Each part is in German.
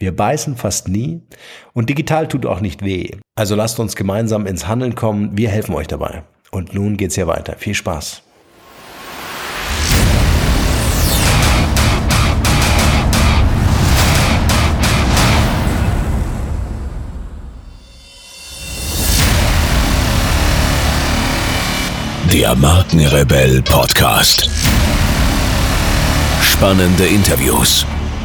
Wir beißen fast nie und digital tut auch nicht weh. Also lasst uns gemeinsam ins Handeln kommen. Wir helfen euch dabei. Und nun geht's hier weiter. Viel Spaß. Der Markenrebell Podcast. Spannende Interviews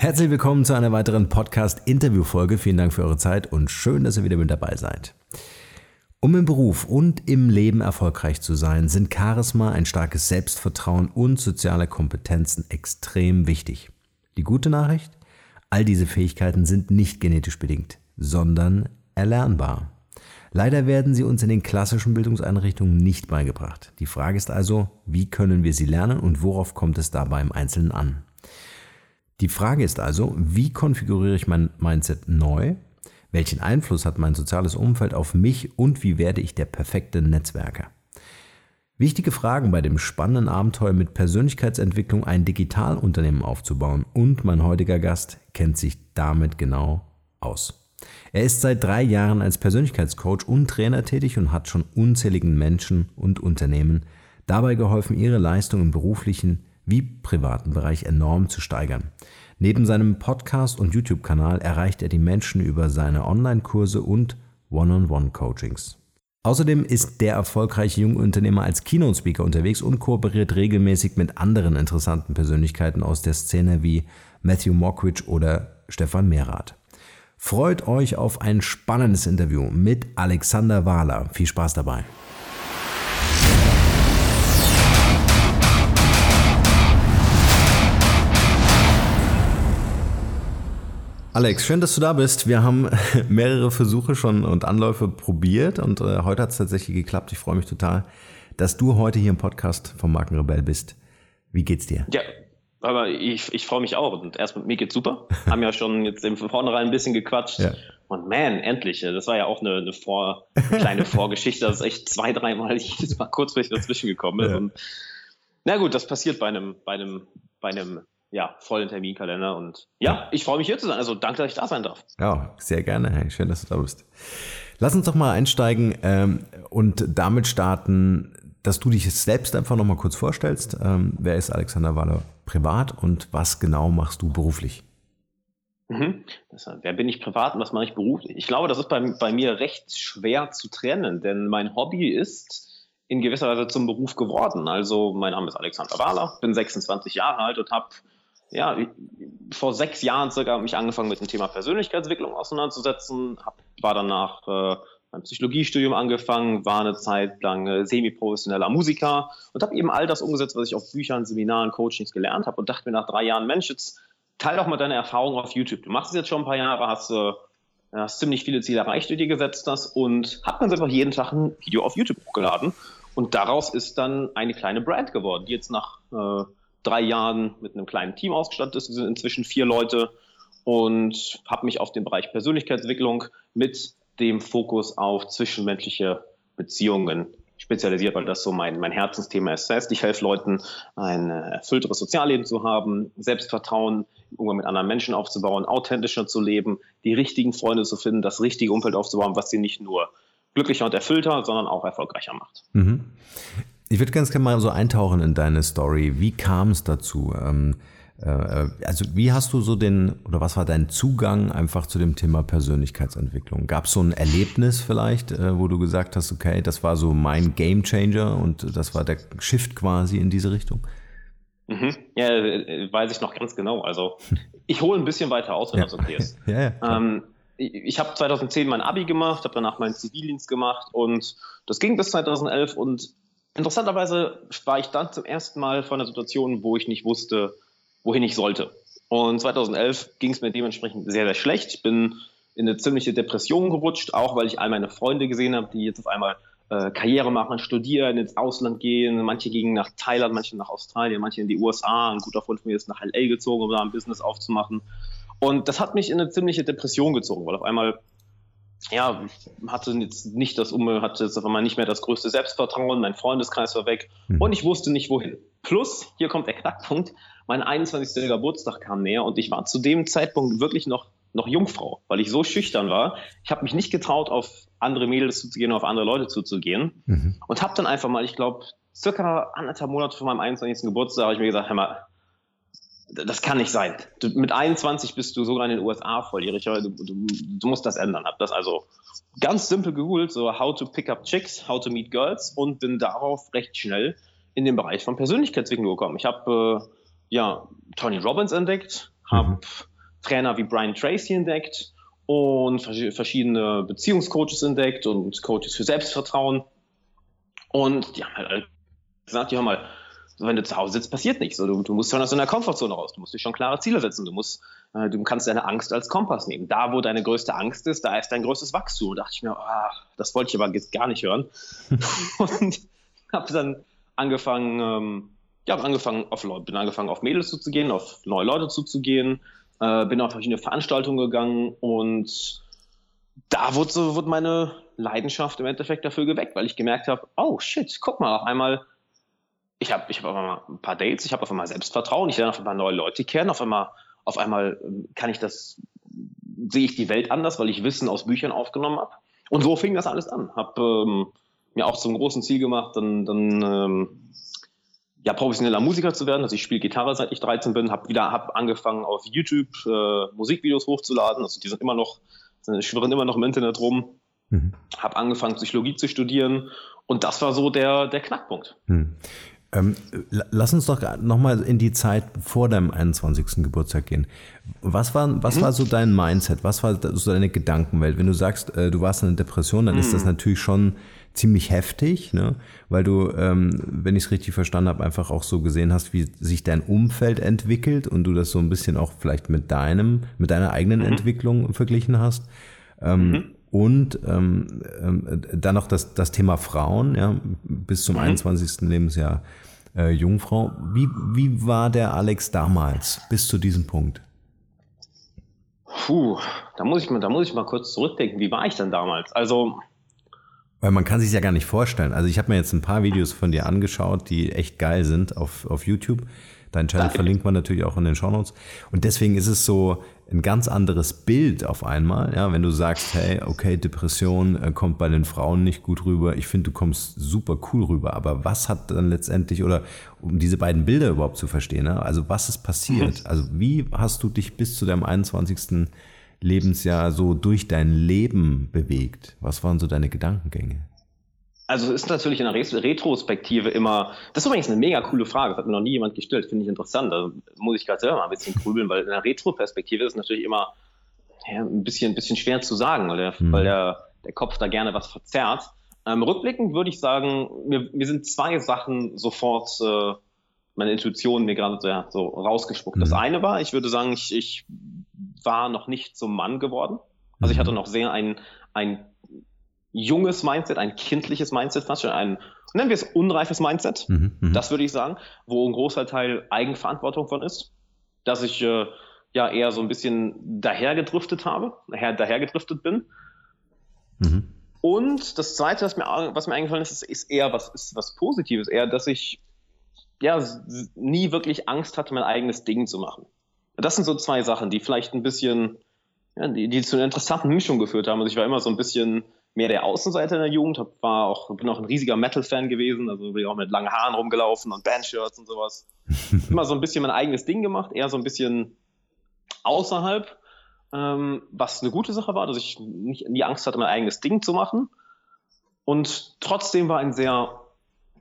Herzlich willkommen zu einer weiteren Podcast-Interview-Folge. Vielen Dank für eure Zeit und schön, dass ihr wieder mit dabei seid. Um im Beruf und im Leben erfolgreich zu sein, sind Charisma, ein starkes Selbstvertrauen und soziale Kompetenzen extrem wichtig. Die gute Nachricht? All diese Fähigkeiten sind nicht genetisch bedingt, sondern erlernbar. Leider werden sie uns in den klassischen Bildungseinrichtungen nicht beigebracht. Die Frage ist also, wie können wir sie lernen und worauf kommt es dabei im Einzelnen an? Die Frage ist also, wie konfiguriere ich mein Mindset neu? Welchen Einfluss hat mein soziales Umfeld auf mich und wie werde ich der perfekte Netzwerker? Wichtige Fragen bei dem spannenden Abenteuer mit Persönlichkeitsentwicklung ein Digitalunternehmen aufzubauen und mein heutiger Gast kennt sich damit genau aus. Er ist seit drei Jahren als Persönlichkeitscoach und Trainer tätig und hat schon unzähligen Menschen und Unternehmen dabei geholfen, ihre Leistung im beruflichen wie privaten Bereich enorm zu steigern. Neben seinem Podcast und YouTube-Kanal erreicht er die Menschen über seine Online-Kurse und One-on-One-Coachings. Außerdem ist der erfolgreiche junge Unternehmer als Keynote-Speaker unterwegs und kooperiert regelmäßig mit anderen interessanten Persönlichkeiten aus der Szene wie Matthew Mockridge oder Stefan Mehrath. Freut euch auf ein spannendes Interview mit Alexander Wahler. Viel Spaß dabei. Alex, schön, dass du da bist. Wir haben mehrere Versuche schon und Anläufe probiert und äh, heute hat es tatsächlich geklappt. Ich freue mich total, dass du heute hier im Podcast vom Markenrebell bist. Wie geht's dir? Ja, aber ich, ich freue mich auch. Und erstmal, mir geht's super. haben ja schon jetzt im Vornherein ein bisschen gequatscht. Ja. Und man, endlich. Das war ja auch eine, eine, Vor, eine kleine Vorgeschichte, dass echt zwei, dreimal jedes Mal kurzfristig dazwischen gekommen ist. Ja. Und na gut, das passiert bei einem, bei einem, bei einem ja, vollen Terminkalender. Und ja, ich freue mich hier zu sein. Also danke, dass ich da sein darf. Ja, sehr gerne. Schön, dass du da bist. Lass uns doch mal einsteigen ähm, und damit starten, dass du dich selbst einfach nochmal kurz vorstellst. Ähm, wer ist Alexander Waller privat und was genau machst du beruflich? Mhm. Das, wer bin ich privat und was mache ich beruflich? Ich glaube, das ist bei, bei mir recht schwer zu trennen, denn mein Hobby ist in gewisser Weise zum Beruf geworden. Also mein Name ist Alexander Wahler, bin 26 Jahre alt und habe ja, vor sechs Jahren circa mich angefangen mit dem Thema Persönlichkeitsentwicklung auseinanderzusetzen, hab, war danach äh, mein Psychologiestudium angefangen, war eine Zeit lang äh, semi-professioneller Musiker und habe eben all das umgesetzt, was ich auf Büchern, Seminaren, Coachings gelernt habe und dachte mir nach drei Jahren, Mensch, jetzt teil doch mal deine Erfahrungen auf YouTube. Du machst es jetzt schon ein paar Jahre, hast, äh, hast ziemlich viele Ziele erreicht, die du dir gesetzt hast und hab dann einfach jeden Tag ein Video auf YouTube hochgeladen und daraus ist dann eine kleine Brand geworden, die jetzt nach äh, drei Jahren mit einem kleinen Team ausgestattet ist. Wir sind inzwischen vier Leute und habe mich auf den Bereich Persönlichkeitsentwicklung mit dem Fokus auf zwischenmenschliche Beziehungen spezialisiert, weil das so mein, mein Herzensthema ist. Das heißt, ich helfe Leuten, ein erfüllteres Sozialleben zu haben, Selbstvertrauen, Umgang mit anderen Menschen aufzubauen, authentischer zu leben, die richtigen Freunde zu finden, das richtige Umfeld aufzubauen, was sie nicht nur glücklicher und erfüllter, sondern auch erfolgreicher macht. Mhm. Ich würde ganz gerne mal so eintauchen in deine Story. Wie kam es dazu? Ähm, äh, also wie hast du so den, oder was war dein Zugang einfach zu dem Thema Persönlichkeitsentwicklung? Gab es so ein Erlebnis vielleicht, äh, wo du gesagt hast, okay, das war so mein Game Changer und das war der Shift quasi in diese Richtung? Mhm. Ja, äh, weiß ich noch ganz genau. Also ich hole ein bisschen weiter aus, wenn ja. das okay ist. ja, ja, ähm, ich, ich habe 2010 mein Abi gemacht, habe danach meinen Zivildienst gemacht und das ging bis 2011 und interessanterweise war ich dann zum ersten Mal vor einer Situation, wo ich nicht wusste, wohin ich sollte. Und 2011 ging es mir dementsprechend sehr, sehr schlecht. Ich bin in eine ziemliche Depression gerutscht, auch weil ich all meine Freunde gesehen habe, die jetzt auf einmal äh, Karriere machen, studieren, ins Ausland gehen. Manche gingen nach Thailand, manche nach Australien, manche in die USA. Ein guter Freund von mir ist nach LA gezogen, um da ein Business aufzumachen. Und das hat mich in eine ziemliche Depression gezogen, weil auf einmal ja, hatte jetzt nicht das Umfeld, hatte jetzt auf einmal nicht mehr das größte Selbstvertrauen, mein Freundeskreis war weg mhm. und ich wusste nicht wohin. Plus, hier kommt der Knackpunkt, mein 21. Geburtstag kam näher und ich war zu dem Zeitpunkt wirklich noch, noch Jungfrau, weil ich so schüchtern war. Ich habe mich nicht getraut, auf andere Mädels zuzugehen, auf andere Leute zuzugehen mhm. und habe dann einfach mal, ich glaube, circa anderthalb Monate vor meinem 21. Geburtstag habe ich mir gesagt, hör mal, das kann nicht sein. Du, mit 21 bist du sogar in den USA volljährig. Du, du, du musst das ändern. Hab das also ganz simpel gegoogelt, so how to pick up chicks, how to meet girls und bin darauf recht schnell in den Bereich von Persönlichkeitsentwicklung gekommen. Ich habe äh, ja Tony Robbins entdeckt, habe mhm. Trainer wie Brian Tracy entdeckt und verschiedene Beziehungscoaches entdeckt und Coaches für Selbstvertrauen. Und die haben halt gesagt, ja mal, wenn du zu Hause sitzt, passiert nichts. Du, du musst schon aus deiner Komfortzone raus. Du musst dir schon klare Ziele setzen. Du musst, äh, du kannst deine Angst als Kompass nehmen. Da, wo deine größte Angst ist, da ist dein größtes Wachstum. Und da dachte ich mir, ah, das wollte ich aber gar nicht hören. und habe dann angefangen, ähm, ja, angefangen auf Leute, bin angefangen auf Mädels zuzugehen, auf neue Leute zuzugehen, äh, bin auf verschiedene Veranstaltungen gegangen und da wurde so wurde meine Leidenschaft im Endeffekt dafür geweckt, weil ich gemerkt habe, oh shit, guck mal, auf einmal ich habe ich hab auf einmal ein paar Dates, ich habe auf einmal Selbstvertrauen, ich lerne auf einmal neue Leute kennen, auf einmal, auf einmal ähm, kann ich das, sehe ich die Welt anders, weil ich Wissen aus Büchern aufgenommen habe. Und so fing das alles an. Habe ähm, mir auch zum großen Ziel gemacht, dann, dann ähm, ja, professioneller Musiker zu werden. Also ich spiele Gitarre seit ich 13 bin, habe wieder hab angefangen auf YouTube äh, Musikvideos hochzuladen. Also die sind immer noch, schwirren immer noch im Internet rum. Mhm. Habe angefangen Psychologie zu studieren und das war so der, der Knackpunkt. Mhm. Ähm, lass uns doch nochmal in die Zeit vor deinem 21. Geburtstag gehen. Was war, was mhm. war so dein Mindset? Was war so deine Gedankenwelt? Wenn du sagst, äh, du warst in einer Depression, dann mhm. ist das mhm. natürlich schon ziemlich heftig, ne? weil du, ähm, wenn ich es richtig verstanden habe, einfach auch so gesehen hast, wie sich dein Umfeld entwickelt und du das so ein bisschen auch vielleicht mit deinem, mit deiner eigenen mhm. Entwicklung verglichen hast. Ähm, mhm. Und ähm, ähm, dann noch das, das Thema Frauen, ja, bis zum mhm. 21. Lebensjahr äh, Jungfrau. Wie, wie war der Alex damals bis zu diesem Punkt? Puh, da muss ich mal, da muss ich mal kurz zurückdenken. Wie war ich denn damals? Also weil man kann sich ja gar nicht vorstellen. Also ich habe mir jetzt ein paar Videos von dir angeschaut, die echt geil sind auf, auf YouTube. Dein Channel verlinkt man natürlich auch in den Shownotes. Und deswegen ist es so ein ganz anderes Bild auf einmal, ja, wenn du sagst, hey, okay, Depression äh, kommt bei den Frauen nicht gut rüber. Ich finde, du kommst super cool rüber. Aber was hat dann letztendlich, oder um diese beiden Bilder überhaupt zu verstehen, ne? also was ist passiert? Mhm. Also wie hast du dich bis zu deinem 21. Lebensjahr so durch dein Leben bewegt? Was waren so deine Gedankengänge? Also es ist natürlich in der Retrospektive immer, das ist übrigens eine mega coole Frage, das hat mir noch nie jemand gestellt, finde ich interessant. Da muss ich gerade selber mal ein bisschen grübeln, weil in der Retroperspektive ist es natürlich immer ja, ein, bisschen, ein bisschen schwer zu sagen, weil der, mhm. weil der, der Kopf da gerne was verzerrt. Ähm, rückblickend würde ich sagen, mir, mir sind zwei Sachen sofort äh, meine Intuition mir gerade so, ja, so rausgespuckt. Mhm. Das eine war, ich würde sagen, ich, ich war noch nicht zum Mann geworden. Also ich mhm. hatte noch sehr ein, ein junges Mindset, ein kindliches Mindset, fast schon ein, nennen wir es unreifes Mindset, mhm, mhm, das würde ich sagen, wo ein großer Teil Eigenverantwortung von ist, dass ich äh, ja eher so ein bisschen dahergedriftet habe, daher, dahergedriftet bin. Mhm. Und das Zweite, was mir, was mir eingefallen ist, ist eher was, ist was Positives, eher, dass ich ja nie wirklich Angst hatte, mein eigenes Ding zu machen. Das sind so zwei Sachen, die vielleicht ein bisschen, ja, die, die zu einer interessanten Mischung geführt haben. Also ich war immer so ein bisschen mehr der Außenseiter in der Jugend, hab, war auch, bin auch ein riesiger Metal-Fan gewesen, also bin auch mit langen Haaren rumgelaufen und Bandshirts und sowas. immer so ein bisschen mein eigenes Ding gemacht, eher so ein bisschen außerhalb, ähm, was eine gute Sache war, dass ich nicht, nie Angst hatte, mein eigenes Ding zu machen. Und trotzdem war ein sehr,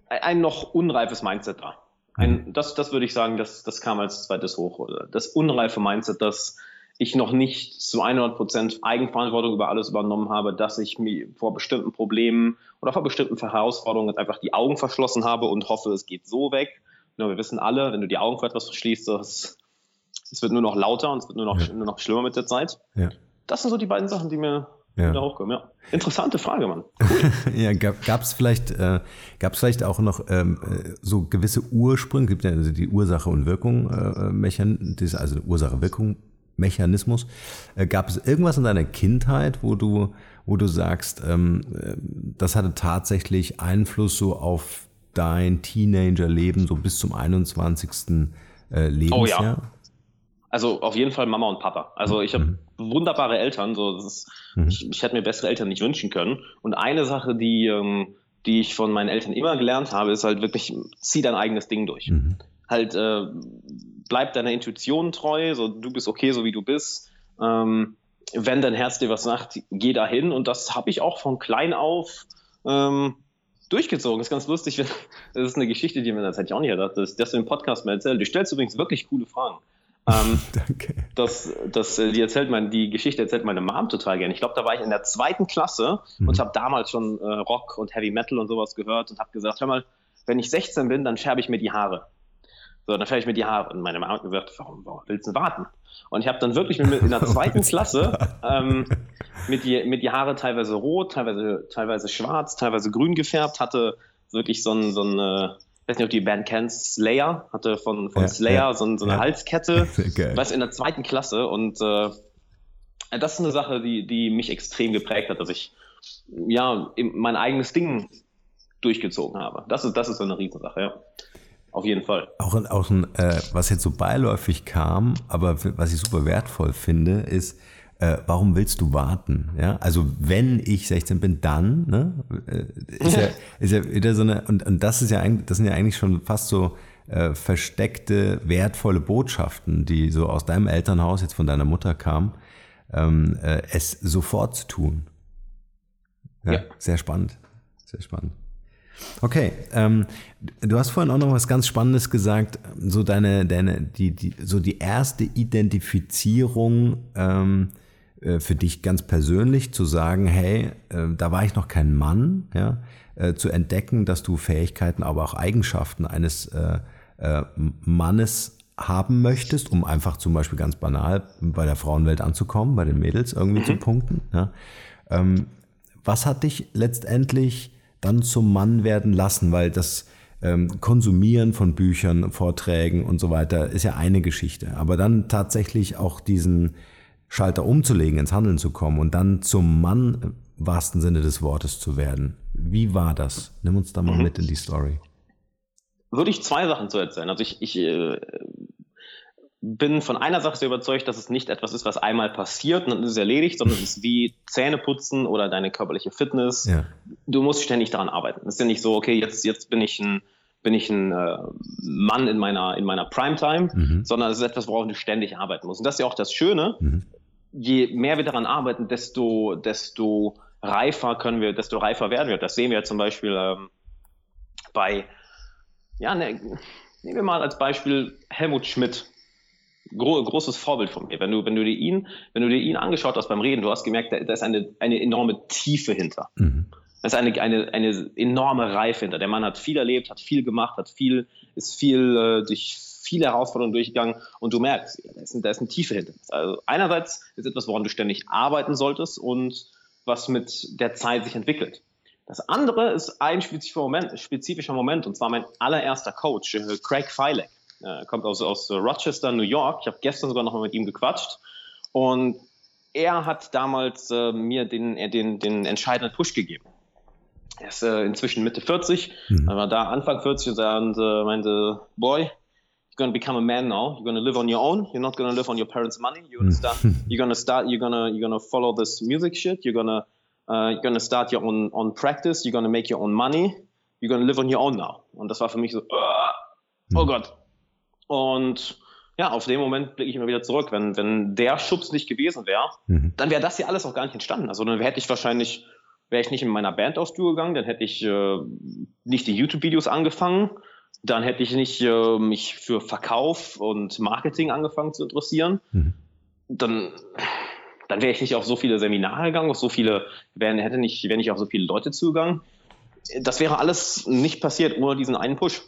ein noch unreifes Mindset da. Ein, mhm. das, das würde ich sagen, das, das kam als zweites hoch. Das unreife Mindset, das ich noch nicht zu 100% Eigenverantwortung über alles übernommen habe, dass ich mir vor bestimmten Problemen oder vor bestimmten Herausforderungen einfach die Augen verschlossen habe und hoffe, es geht so weg. Ja, wir wissen alle, wenn du die Augen vor etwas verschließt, es, es wird nur noch lauter und es wird nur noch, ja. nur noch schlimmer mit der Zeit. Ja. Das sind so die beiden Sachen, die mir ja. da hochkommen. Ja. Interessante Frage, Mann. Cool. ja, gab es vielleicht, äh, gab's vielleicht auch noch ähm, äh, so gewisse Ursprünge, gibt ja also die Ursache und Wirkung, äh, Mechan also Ursache-Wirkung Mechanismus. Äh, gab es irgendwas in deiner Kindheit, wo du, wo du sagst, ähm, äh, das hatte tatsächlich Einfluss so auf dein Teenagerleben, so bis zum 21. Äh, Lebensjahr? Oh ja. Also auf jeden Fall Mama und Papa. Also ich habe mhm. wunderbare Eltern. So, ist, mhm. ich, ich hätte mir bessere Eltern nicht wünschen können. Und eine Sache, die, ähm, die ich von meinen Eltern immer gelernt habe, ist halt wirklich, zieh dein eigenes Ding durch. Mhm. Halt äh, bleib deiner Intuition treu, so du bist okay, so wie du bist. Ähm, wenn dein Herz dir was sagt, geh dahin. Und das habe ich auch von klein auf ähm, durchgezogen. Das ist ganz lustig. Das ist eine Geschichte, die mir das hätte ich auch nicht gedacht, dass, dass du im Podcast mal erzählst. Du stellst übrigens wirklich coole Fragen. Ähm, Danke. Das, das, äh, die, erzählt mein, die Geschichte erzählt meine Mom total gerne. Ich glaube, da war ich in der zweiten Klasse mhm. und habe damals schon äh, Rock und Heavy Metal und sowas gehört und habe gesagt, hör mal, wenn ich 16 bin, dann färbe ich mir die Haare. So, dann färbe ich mir die Haare. Und meine Mama hat gesagt, warum, warum willst du warten? Und ich habe dann wirklich mit, in der zweiten Klasse ähm, mit, die, mit die Haare teilweise rot, teilweise, teilweise schwarz, teilweise grün gefärbt, hatte wirklich so ein, so ein äh, ich weiß nicht, ob die Band kennt, Slayer, hatte von, von ja, Slayer ja, so, so, eine ja. Halskette, was in der zweiten Klasse und äh, das ist eine Sache, die, die mich extrem geprägt hat, dass ich ja mein eigenes Ding durchgezogen habe. Das ist, das ist so eine Riesensache, ja. Auf jeden Fall. Auch, auch ein, äh, was jetzt so beiläufig kam, aber was ich super wertvoll finde, ist, äh, warum willst du warten? Ja, also wenn ich 16 bin, dann, ne, äh, ist ja, ist ja wieder so eine, und, und das ist ja eigentlich, das sind ja eigentlich schon fast so äh, versteckte, wertvolle Botschaften, die so aus deinem Elternhaus, jetzt von deiner Mutter kamen, ähm, äh, es sofort zu tun. Ja, ja. Sehr spannend. Sehr spannend. Okay, ähm, du hast vorhin auch noch was ganz Spannendes gesagt, so deine, deine, die, die, so die erste Identifizierung ähm, äh, für dich ganz persönlich zu sagen, hey, äh, da war ich noch kein Mann, ja, äh, zu entdecken, dass du Fähigkeiten, aber auch Eigenschaften eines äh, äh, Mannes haben möchtest, um einfach zum Beispiel ganz banal bei der Frauenwelt anzukommen, bei den Mädels irgendwie mhm. zu punkten. Ja. Ähm, was hat dich letztendlich dann zum Mann werden lassen, weil das ähm, Konsumieren von Büchern, Vorträgen und so weiter ist ja eine Geschichte. Aber dann tatsächlich auch diesen Schalter umzulegen, ins Handeln zu kommen und dann zum Mann im wahrsten Sinne des Wortes zu werden. Wie war das? Nimm uns da mal mhm. mit in die Story. Würde ich zwei Sachen zu erzählen. Also ich, ich äh, bin von einer Sache sehr überzeugt, dass es nicht etwas ist, was einmal passiert und dann ist es erledigt, sondern es ist wie Zähneputzen oder deine körperliche Fitness. Ja. Du musst ständig daran arbeiten. Es ist ja nicht so, okay, jetzt, jetzt bin ich ein, bin ich ein äh, Mann in meiner, in meiner Primetime, mhm. sondern es ist etwas, worauf du ständig arbeiten musst. Und das ist ja auch das Schöne. Mhm. Je mehr wir daran arbeiten, desto, desto reifer können wir, desto reifer werden wir. Das sehen wir zum Beispiel ähm, bei, ja, ne, nehmen wir mal als Beispiel Helmut Schmidt gro großes Vorbild von mir. Wenn du, wenn du dir ihn, wenn du dir ihn angeschaut hast beim Reden, du hast gemerkt, da, da ist eine, eine enorme Tiefe hinter. Mhm. Da ist eine, eine, eine enorme Reife hinter. Der Mann hat viel erlebt, hat viel gemacht, hat viel, ist viel äh, durch viele Herausforderungen durchgegangen und du merkst, da ist, da ist eine Tiefe hinter. Also einerseits ist etwas, woran du ständig arbeiten solltest und was mit der Zeit sich entwickelt. Das andere ist ein spezifischer Moment, spezifischer Moment und zwar mein allererster Coach, äh, Craig Filek äh, kommt aus, aus Rochester, New York. Ich habe gestern sogar noch mal mit ihm gequatscht. Und er hat damals äh, mir den, den, den entscheidenden Push gegeben. Er ist äh, inzwischen Mitte 40, mhm. war da Anfang 40 und äh, meinte, Boy, you're gonna become a man now. You're gonna live on your own. You're not gonna live on your parents' money. You're gonna start. you're gonna start. You're gonna you're gonna follow this music shit. You're gonna uh, you're gonna start your own own practice. You're gonna make your own money. You're gonna live on your own now. Und das war für mich so, uh, oh Gott. Und ja, auf den Moment blicke ich immer wieder zurück. Wenn, wenn der Schubs nicht gewesen wäre, mhm. dann wäre das hier alles auch gar nicht entstanden. Also dann hätte ich wahrscheinlich, wäre ich nicht in meiner Band aufs Tour gegangen, dann hätte ich äh, nicht die YouTube-Videos angefangen, dann hätte ich nicht äh, mich für Verkauf und Marketing angefangen zu interessieren. Mhm. Dann, dann wäre ich nicht auf so viele Seminare gegangen, auf so viele, wären, hätte nicht, wäre nicht auf so viele Leute zugegangen. Das wäre alles nicht passiert ohne diesen einen Push.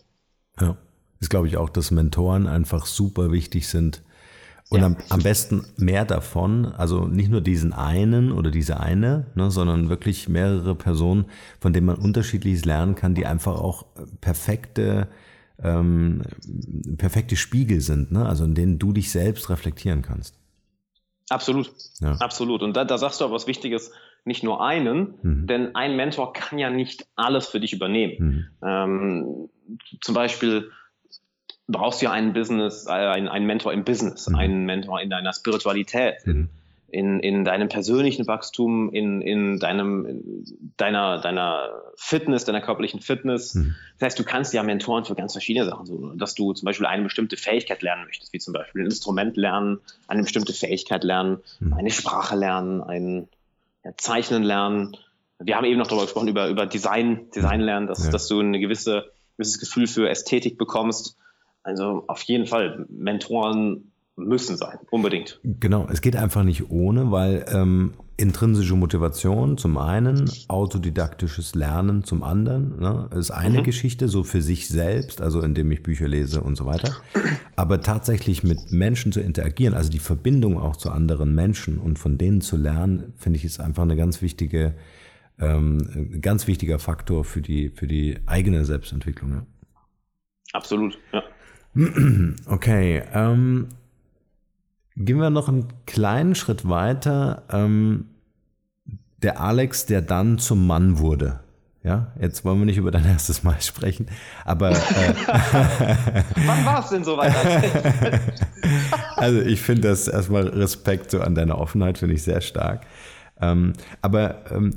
Ja ist, glaube ich, auch, dass Mentoren einfach super wichtig sind. Und ja. am, am, besten mehr davon, also nicht nur diesen einen oder diese eine, ne, sondern wirklich mehrere Personen, von denen man unterschiedliches lernen kann, die einfach auch perfekte, ähm, perfekte Spiegel sind, ne? also in denen du dich selbst reflektieren kannst. Absolut, ja. absolut. Und da, da sagst du aber was Wichtiges, nicht nur einen, mhm. denn ein Mentor kann ja nicht alles für dich übernehmen. Mhm. Ähm, zum Beispiel brauchst du ja einen Business, äh, einen, einen Mentor im Business, mhm. einen Mentor in deiner Spiritualität, mhm. in, in deinem persönlichen Wachstum, in, in deinem, in deiner, deiner Fitness, deiner körperlichen Fitness. Mhm. Das heißt, du kannst ja Mentoren für ganz verschiedene Sachen, so, dass du zum Beispiel eine bestimmte Fähigkeit lernen möchtest, wie zum Beispiel ein Instrument lernen, eine bestimmte Fähigkeit lernen, mhm. eine Sprache lernen, ein ja, Zeichnen lernen. Wir haben eben noch darüber gesprochen, über, über Design, Design lernen, dass, ja. dass du ein gewisse, gewisses Gefühl für Ästhetik bekommst. Also auf jeden Fall, Mentoren müssen sein, unbedingt. Genau, es geht einfach nicht ohne, weil ähm, intrinsische Motivation zum einen, autodidaktisches Lernen zum anderen, ne, ist eine mhm. Geschichte, so für sich selbst, also indem ich Bücher lese und so weiter. Aber tatsächlich mit Menschen zu interagieren, also die Verbindung auch zu anderen Menschen und von denen zu lernen, finde ich, ist einfach eine ganz wichtige, ähm, ganz wichtiger Faktor für die, für die eigene Selbstentwicklung. Ja. Absolut, ja. Okay, ähm, gehen wir noch einen kleinen Schritt weiter. Ähm, der Alex, der dann zum Mann wurde. Ja, jetzt wollen wir nicht über dein erstes Mal sprechen, aber. Äh, Wann war es denn so weit? also, ich finde das erstmal Respekt so an deiner Offenheit, finde ich sehr stark. Ähm, aber ähm,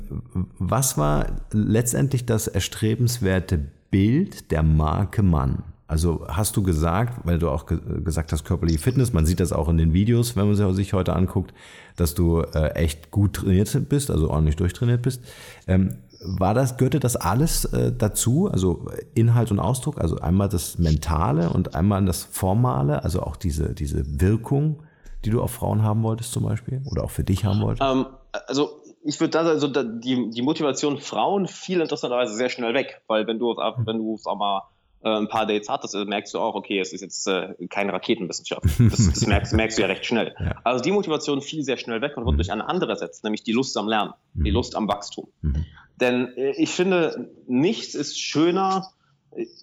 was war letztendlich das erstrebenswerte Bild der Marke Mann? Also hast du gesagt, weil du auch ge gesagt hast, körperliche Fitness, man sieht das auch in den Videos, wenn man sich heute anguckt, dass du äh, echt gut trainiert bist, also ordentlich durchtrainiert bist. Ähm, war das, gehörte das alles äh, dazu, also Inhalt und Ausdruck, also einmal das Mentale und einmal das Formale, also auch diese, diese Wirkung, die du auf Frauen haben wolltest zum Beispiel oder auch für dich haben wolltest? Ähm, also ich würde da also die, die Motivation Frauen fiel interessanterweise sehr schnell weg, weil wenn du, wenn du sag mal, äh, ein paar Dates hattest, merkst du auch, okay, es ist jetzt äh, keine Raketenwissenschaft. Das, das merkst, merkst, du ja recht schnell. Ja. Also die Motivation fiel sehr schnell weg und wurde mhm. durch eine andere ersetzt, nämlich die Lust am Lernen, mhm. die Lust am Wachstum. Mhm. Denn äh, ich finde, nichts ist schöner,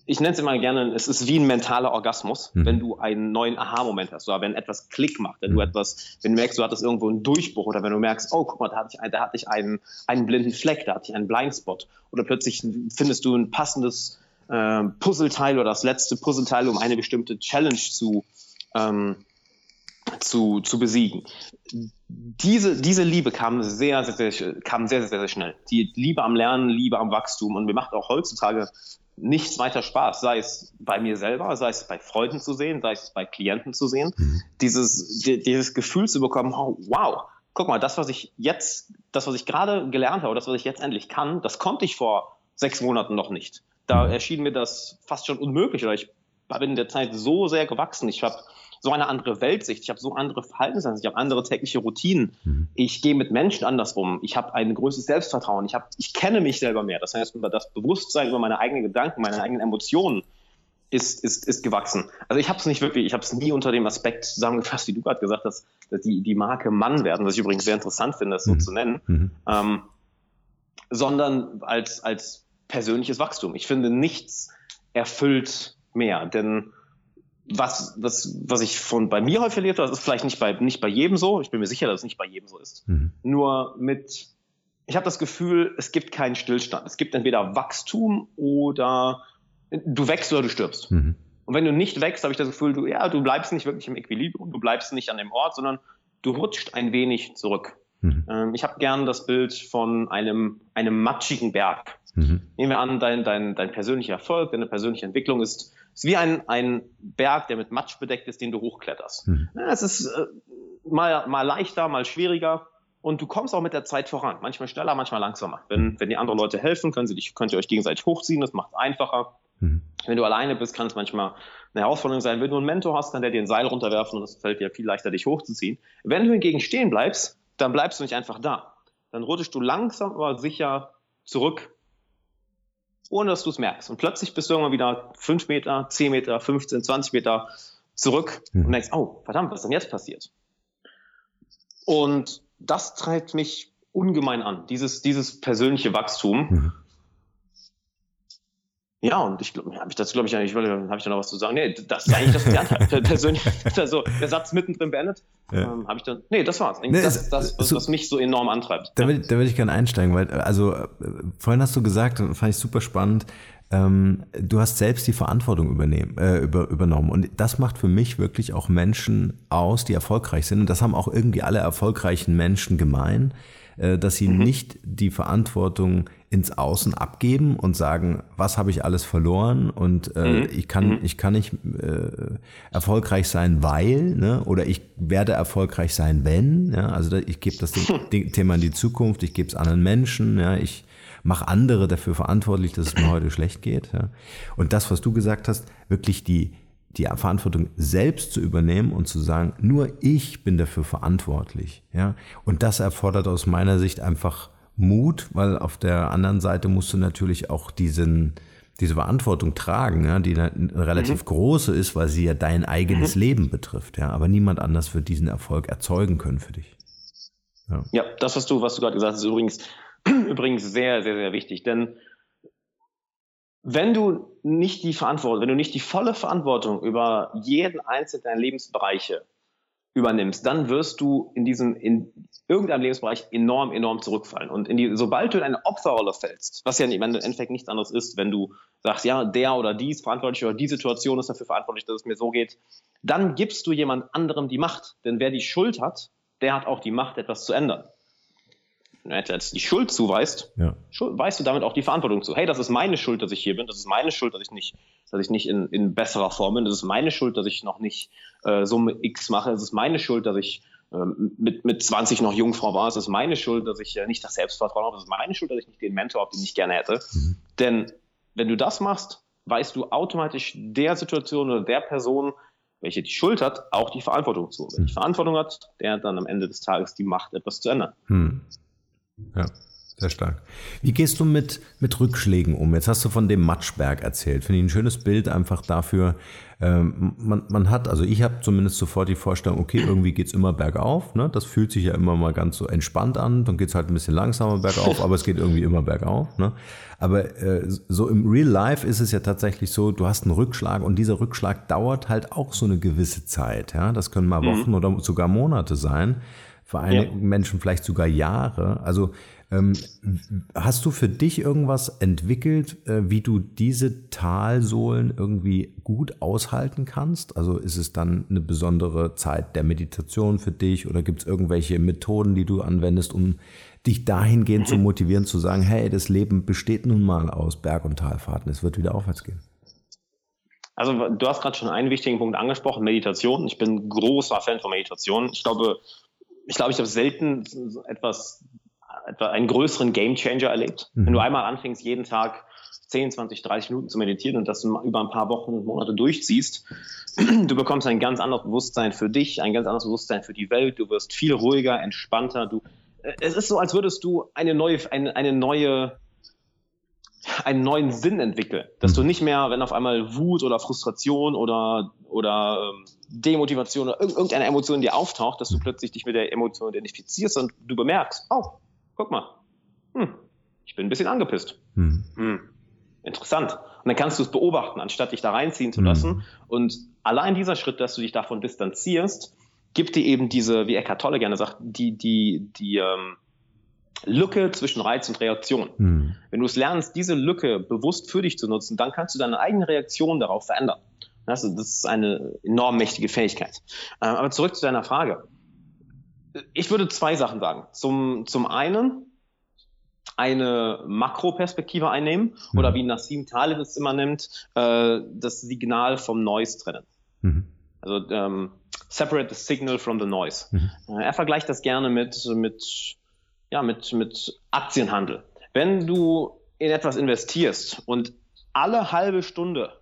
ich nenne es immer gerne, es ist wie ein mentaler Orgasmus, mhm. wenn du einen neuen Aha-Moment hast, oder wenn etwas Klick macht, wenn du mhm. etwas, wenn du merkst, du hattest irgendwo einen Durchbruch oder wenn du merkst, oh, guck mal, da hatte ich, da hatte ich einen, einen blinden Fleck, da hatte ich einen Blindspot oder plötzlich findest du ein passendes äh, Puzzleteil oder das letzte Puzzleteil, um eine bestimmte Challenge zu, ähm, zu, zu besiegen. Diese, diese Liebe kam sehr, sehr, sehr, kam sehr, sehr, sehr schnell. Die Liebe am Lernen, Liebe am Wachstum und mir macht auch heutzutage nichts weiter Spaß, sei es bei mir selber, sei es bei Freunden zu sehen, sei es bei Klienten zu sehen, mhm. dieses, die, dieses Gefühl zu bekommen, oh, wow, guck mal, das, was ich jetzt, das, was ich gerade gelernt habe, das, was ich jetzt endlich kann, das konnte ich vor sechs Monaten noch nicht da mhm. erschien mir das fast schon unmöglich. Oder ich bin in der Zeit so sehr gewachsen. Ich habe so eine andere Weltsicht, ich habe so andere Verhaltensweisen, ich habe andere tägliche Routinen. Mhm. Ich gehe mit Menschen anders um. Ich habe ein größeres Selbstvertrauen. Ich, hab, ich kenne mich selber mehr. Das heißt, das Bewusstsein über meine eigenen Gedanken, meine eigenen Emotionen ist, ist, ist gewachsen. Also ich habe es nicht wirklich, ich habe es nie unter dem Aspekt zusammengefasst, wie du gerade gesagt hast, dass die, die Marke Mann werden, was ich übrigens sehr interessant finde, das so mhm. zu nennen, mhm. ähm, sondern als, als persönliches Wachstum. Ich finde, nichts erfüllt mehr, denn was, was, was ich von bei mir häufig erlebt habe, das ist vielleicht nicht bei, nicht bei jedem so. Ich bin mir sicher, dass es nicht bei jedem so ist. Mhm. Nur mit, ich habe das Gefühl, es gibt keinen Stillstand. Es gibt entweder Wachstum oder du wächst oder du stirbst. Mhm. Und wenn du nicht wächst, habe ich das Gefühl, du, ja, du bleibst nicht wirklich im Equilibrium, du bleibst nicht an dem Ort, sondern du rutscht ein wenig zurück. Mhm. Ähm, ich habe gern das Bild von einem, einem matschigen Berg. Mhm. Nehmen wir an, dein, dein, dein persönlicher Erfolg, deine persönliche Entwicklung ist, ist wie ein, ein Berg, der mit Matsch bedeckt ist, den du hochkletterst. Mhm. Es ist äh, mal, mal leichter, mal schwieriger. Und du kommst auch mit der Zeit voran. Manchmal schneller, manchmal langsamer. Wenn, wenn die anderen Leute helfen, können sie dich, könnt ihr euch gegenseitig hochziehen. Das macht es einfacher. Mhm. Wenn du alleine bist, kann es manchmal eine Herausforderung sein. Wenn du einen Mentor hast, kann der dir ein Seil runterwerfen und es fällt dir viel leichter, dich hochzuziehen. Wenn du hingegen stehen bleibst, dann bleibst du nicht einfach da. Dann rutschst du langsam aber sicher zurück, ohne dass du es merkst. Und plötzlich bist du irgendwann wieder fünf Meter, zehn Meter, 15, 20 Meter zurück mhm. und denkst, oh, verdammt, was ist denn jetzt passiert? Und das treibt mich ungemein an, dieses, dieses persönliche Wachstum. Mhm. Ja, und ich glaube, habe ich dazu, glaube ich, eigentlich, habe ich da noch was zu sagen? Nee, das ist eigentlich das Lernteil. persönlich, also der Satz mittendrin beendet. Ja. Ähm, habe ich dann, nee, das war's. Nee, das ist das, was, so, was, mich so enorm antreibt. Da, will, da würde ich gerne einsteigen, weil, also, äh, vorhin hast du gesagt, fand ich super spannend, ähm, du hast selbst die Verantwortung übernehmen, äh, über, übernommen. Und das macht für mich wirklich auch Menschen aus, die erfolgreich sind. Und das haben auch irgendwie alle erfolgreichen Menschen gemein, äh, dass sie mhm. nicht die Verantwortung ins Außen abgeben und sagen, was habe ich alles verloren und äh, mhm. ich kann mhm. ich kann nicht äh, erfolgreich sein, weil ne? oder ich werde erfolgreich sein, wenn. Ja? Also ich gebe das Thema in die Zukunft, ich gebe es anderen Menschen, ja, ich mache andere dafür verantwortlich, dass es mir heute schlecht geht. Ja? Und das, was du gesagt hast, wirklich die die Verantwortung selbst zu übernehmen und zu sagen, nur ich bin dafür verantwortlich. Ja? Und das erfordert aus meiner Sicht einfach Mut, weil auf der anderen Seite musst du natürlich auch diesen, diese Verantwortung tragen, ja, die relativ mhm. große ist, weil sie ja dein eigenes mhm. Leben betrifft, ja, aber niemand anders wird diesen Erfolg erzeugen können für dich. Ja, ja das, was du, was du gerade gesagt hast, ist übrigens, übrigens sehr, sehr, sehr wichtig, denn wenn du nicht die Verantwortung, wenn du nicht die volle Verantwortung über jeden einzelnen deiner Lebensbereiche übernimmst, dann wirst du in diesem, in irgendeinem Lebensbereich enorm, enorm zurückfallen. Und in die, sobald du in eine Opferrolle fällst, was ja im Endeffekt nichts anderes ist, wenn du sagst, ja, der oder die ist verantwortlich oder die Situation ist dafür verantwortlich, dass es mir so geht, dann gibst du jemand anderem die Macht. Denn wer die Schuld hat, der hat auch die Macht, etwas zu ändern jetzt die Schuld zuweist, ja. weißt du damit auch die Verantwortung zu. Hey, das ist meine Schuld, dass ich hier bin. Das ist meine Schuld, dass ich nicht, dass ich nicht in, in besserer Form bin. Das ist meine Schuld, dass ich noch nicht äh, Summe X mache. Es ist meine Schuld, dass ich ähm, mit, mit 20 noch Jungfrau war. Es ist meine Schuld, dass ich äh, nicht das Selbstvertrauen habe. Es ist meine Schuld, dass ich nicht den Mentor habe, den ich gerne hätte. Mhm. Denn wenn du das machst, weißt du automatisch der Situation oder der Person, welche die Schuld hat, auch die Verantwortung zu. Wenn die mhm. Verantwortung hat, der hat dann am Ende des Tages die Macht, etwas zu ändern. Mhm. Ja, sehr stark. Wie gehst du mit, mit Rückschlägen um? Jetzt hast du von dem Matschberg erzählt. Finde ich ein schönes Bild einfach dafür. Ähm, man, man hat, also ich habe zumindest sofort die Vorstellung, okay, irgendwie geht's immer bergauf. Ne? Das fühlt sich ja immer mal ganz so entspannt an. Dann geht's halt ein bisschen langsamer bergauf, aber es geht irgendwie immer bergauf. Ne? Aber äh, so im Real Life ist es ja tatsächlich so, du hast einen Rückschlag und dieser Rückschlag dauert halt auch so eine gewisse Zeit. Ja? Das können mal mhm. Wochen mhm. oder sogar Monate sein für einige ja. Menschen vielleicht sogar Jahre. Also ähm, hast du für dich irgendwas entwickelt, äh, wie du diese Talsohlen irgendwie gut aushalten kannst? Also ist es dann eine besondere Zeit der Meditation für dich oder gibt es irgendwelche Methoden, die du anwendest, um dich dahingehend zu motivieren, zu sagen, hey, das Leben besteht nun mal aus Berg- und Talfahrten, es wird wieder aufwärts gehen? Also du hast gerade schon einen wichtigen Punkt angesprochen, Meditation. Ich bin großer Fan von Meditation. Ich glaube, ich glaube, ich habe selten etwas, etwa einen größeren Gamechanger erlebt. Mhm. Wenn du einmal anfängst, jeden Tag 10, 20, 30 Minuten zu meditieren und das über ein paar Wochen und Monate durchziehst, du bekommst ein ganz anderes Bewusstsein für dich, ein ganz anderes Bewusstsein für die Welt, du wirst viel ruhiger, entspannter, du, äh, es ist so, als würdest du eine neue, eine, eine neue, einen neuen Sinn entwickeln, dass du mhm. nicht mehr, wenn auf einmal Wut oder Frustration oder, oder ähm, Demotivation oder irgendeine Emotion dir auftaucht, dass du plötzlich dich mit der Emotion identifizierst und du bemerkst, oh, guck mal, hm, ich bin ein bisschen angepisst. Hm. Hm. interessant. Und dann kannst du es beobachten, anstatt dich da reinziehen zu lassen. Mhm. Und allein dieser Schritt, dass du dich davon distanzierst, gibt dir eben diese, wie Eckhart Tolle gerne sagt, die, die, die ähm, Lücke zwischen Reiz und Reaktion. Mhm. Wenn du es lernst, diese Lücke bewusst für dich zu nutzen, dann kannst du deine eigene Reaktion darauf verändern. Das, das ist eine enorm mächtige Fähigkeit. Ähm, aber zurück zu deiner Frage. Ich würde zwei Sachen sagen. Zum, zum einen eine Makroperspektive einnehmen mhm. oder wie Nassim Taleb es immer nimmt, äh, das Signal vom Noise trennen. Mhm. Also ähm, separate the signal from the noise. Mhm. Äh, er vergleicht das gerne mit, mit, ja, mit, mit Aktienhandel. Wenn du in etwas investierst und alle halbe Stunde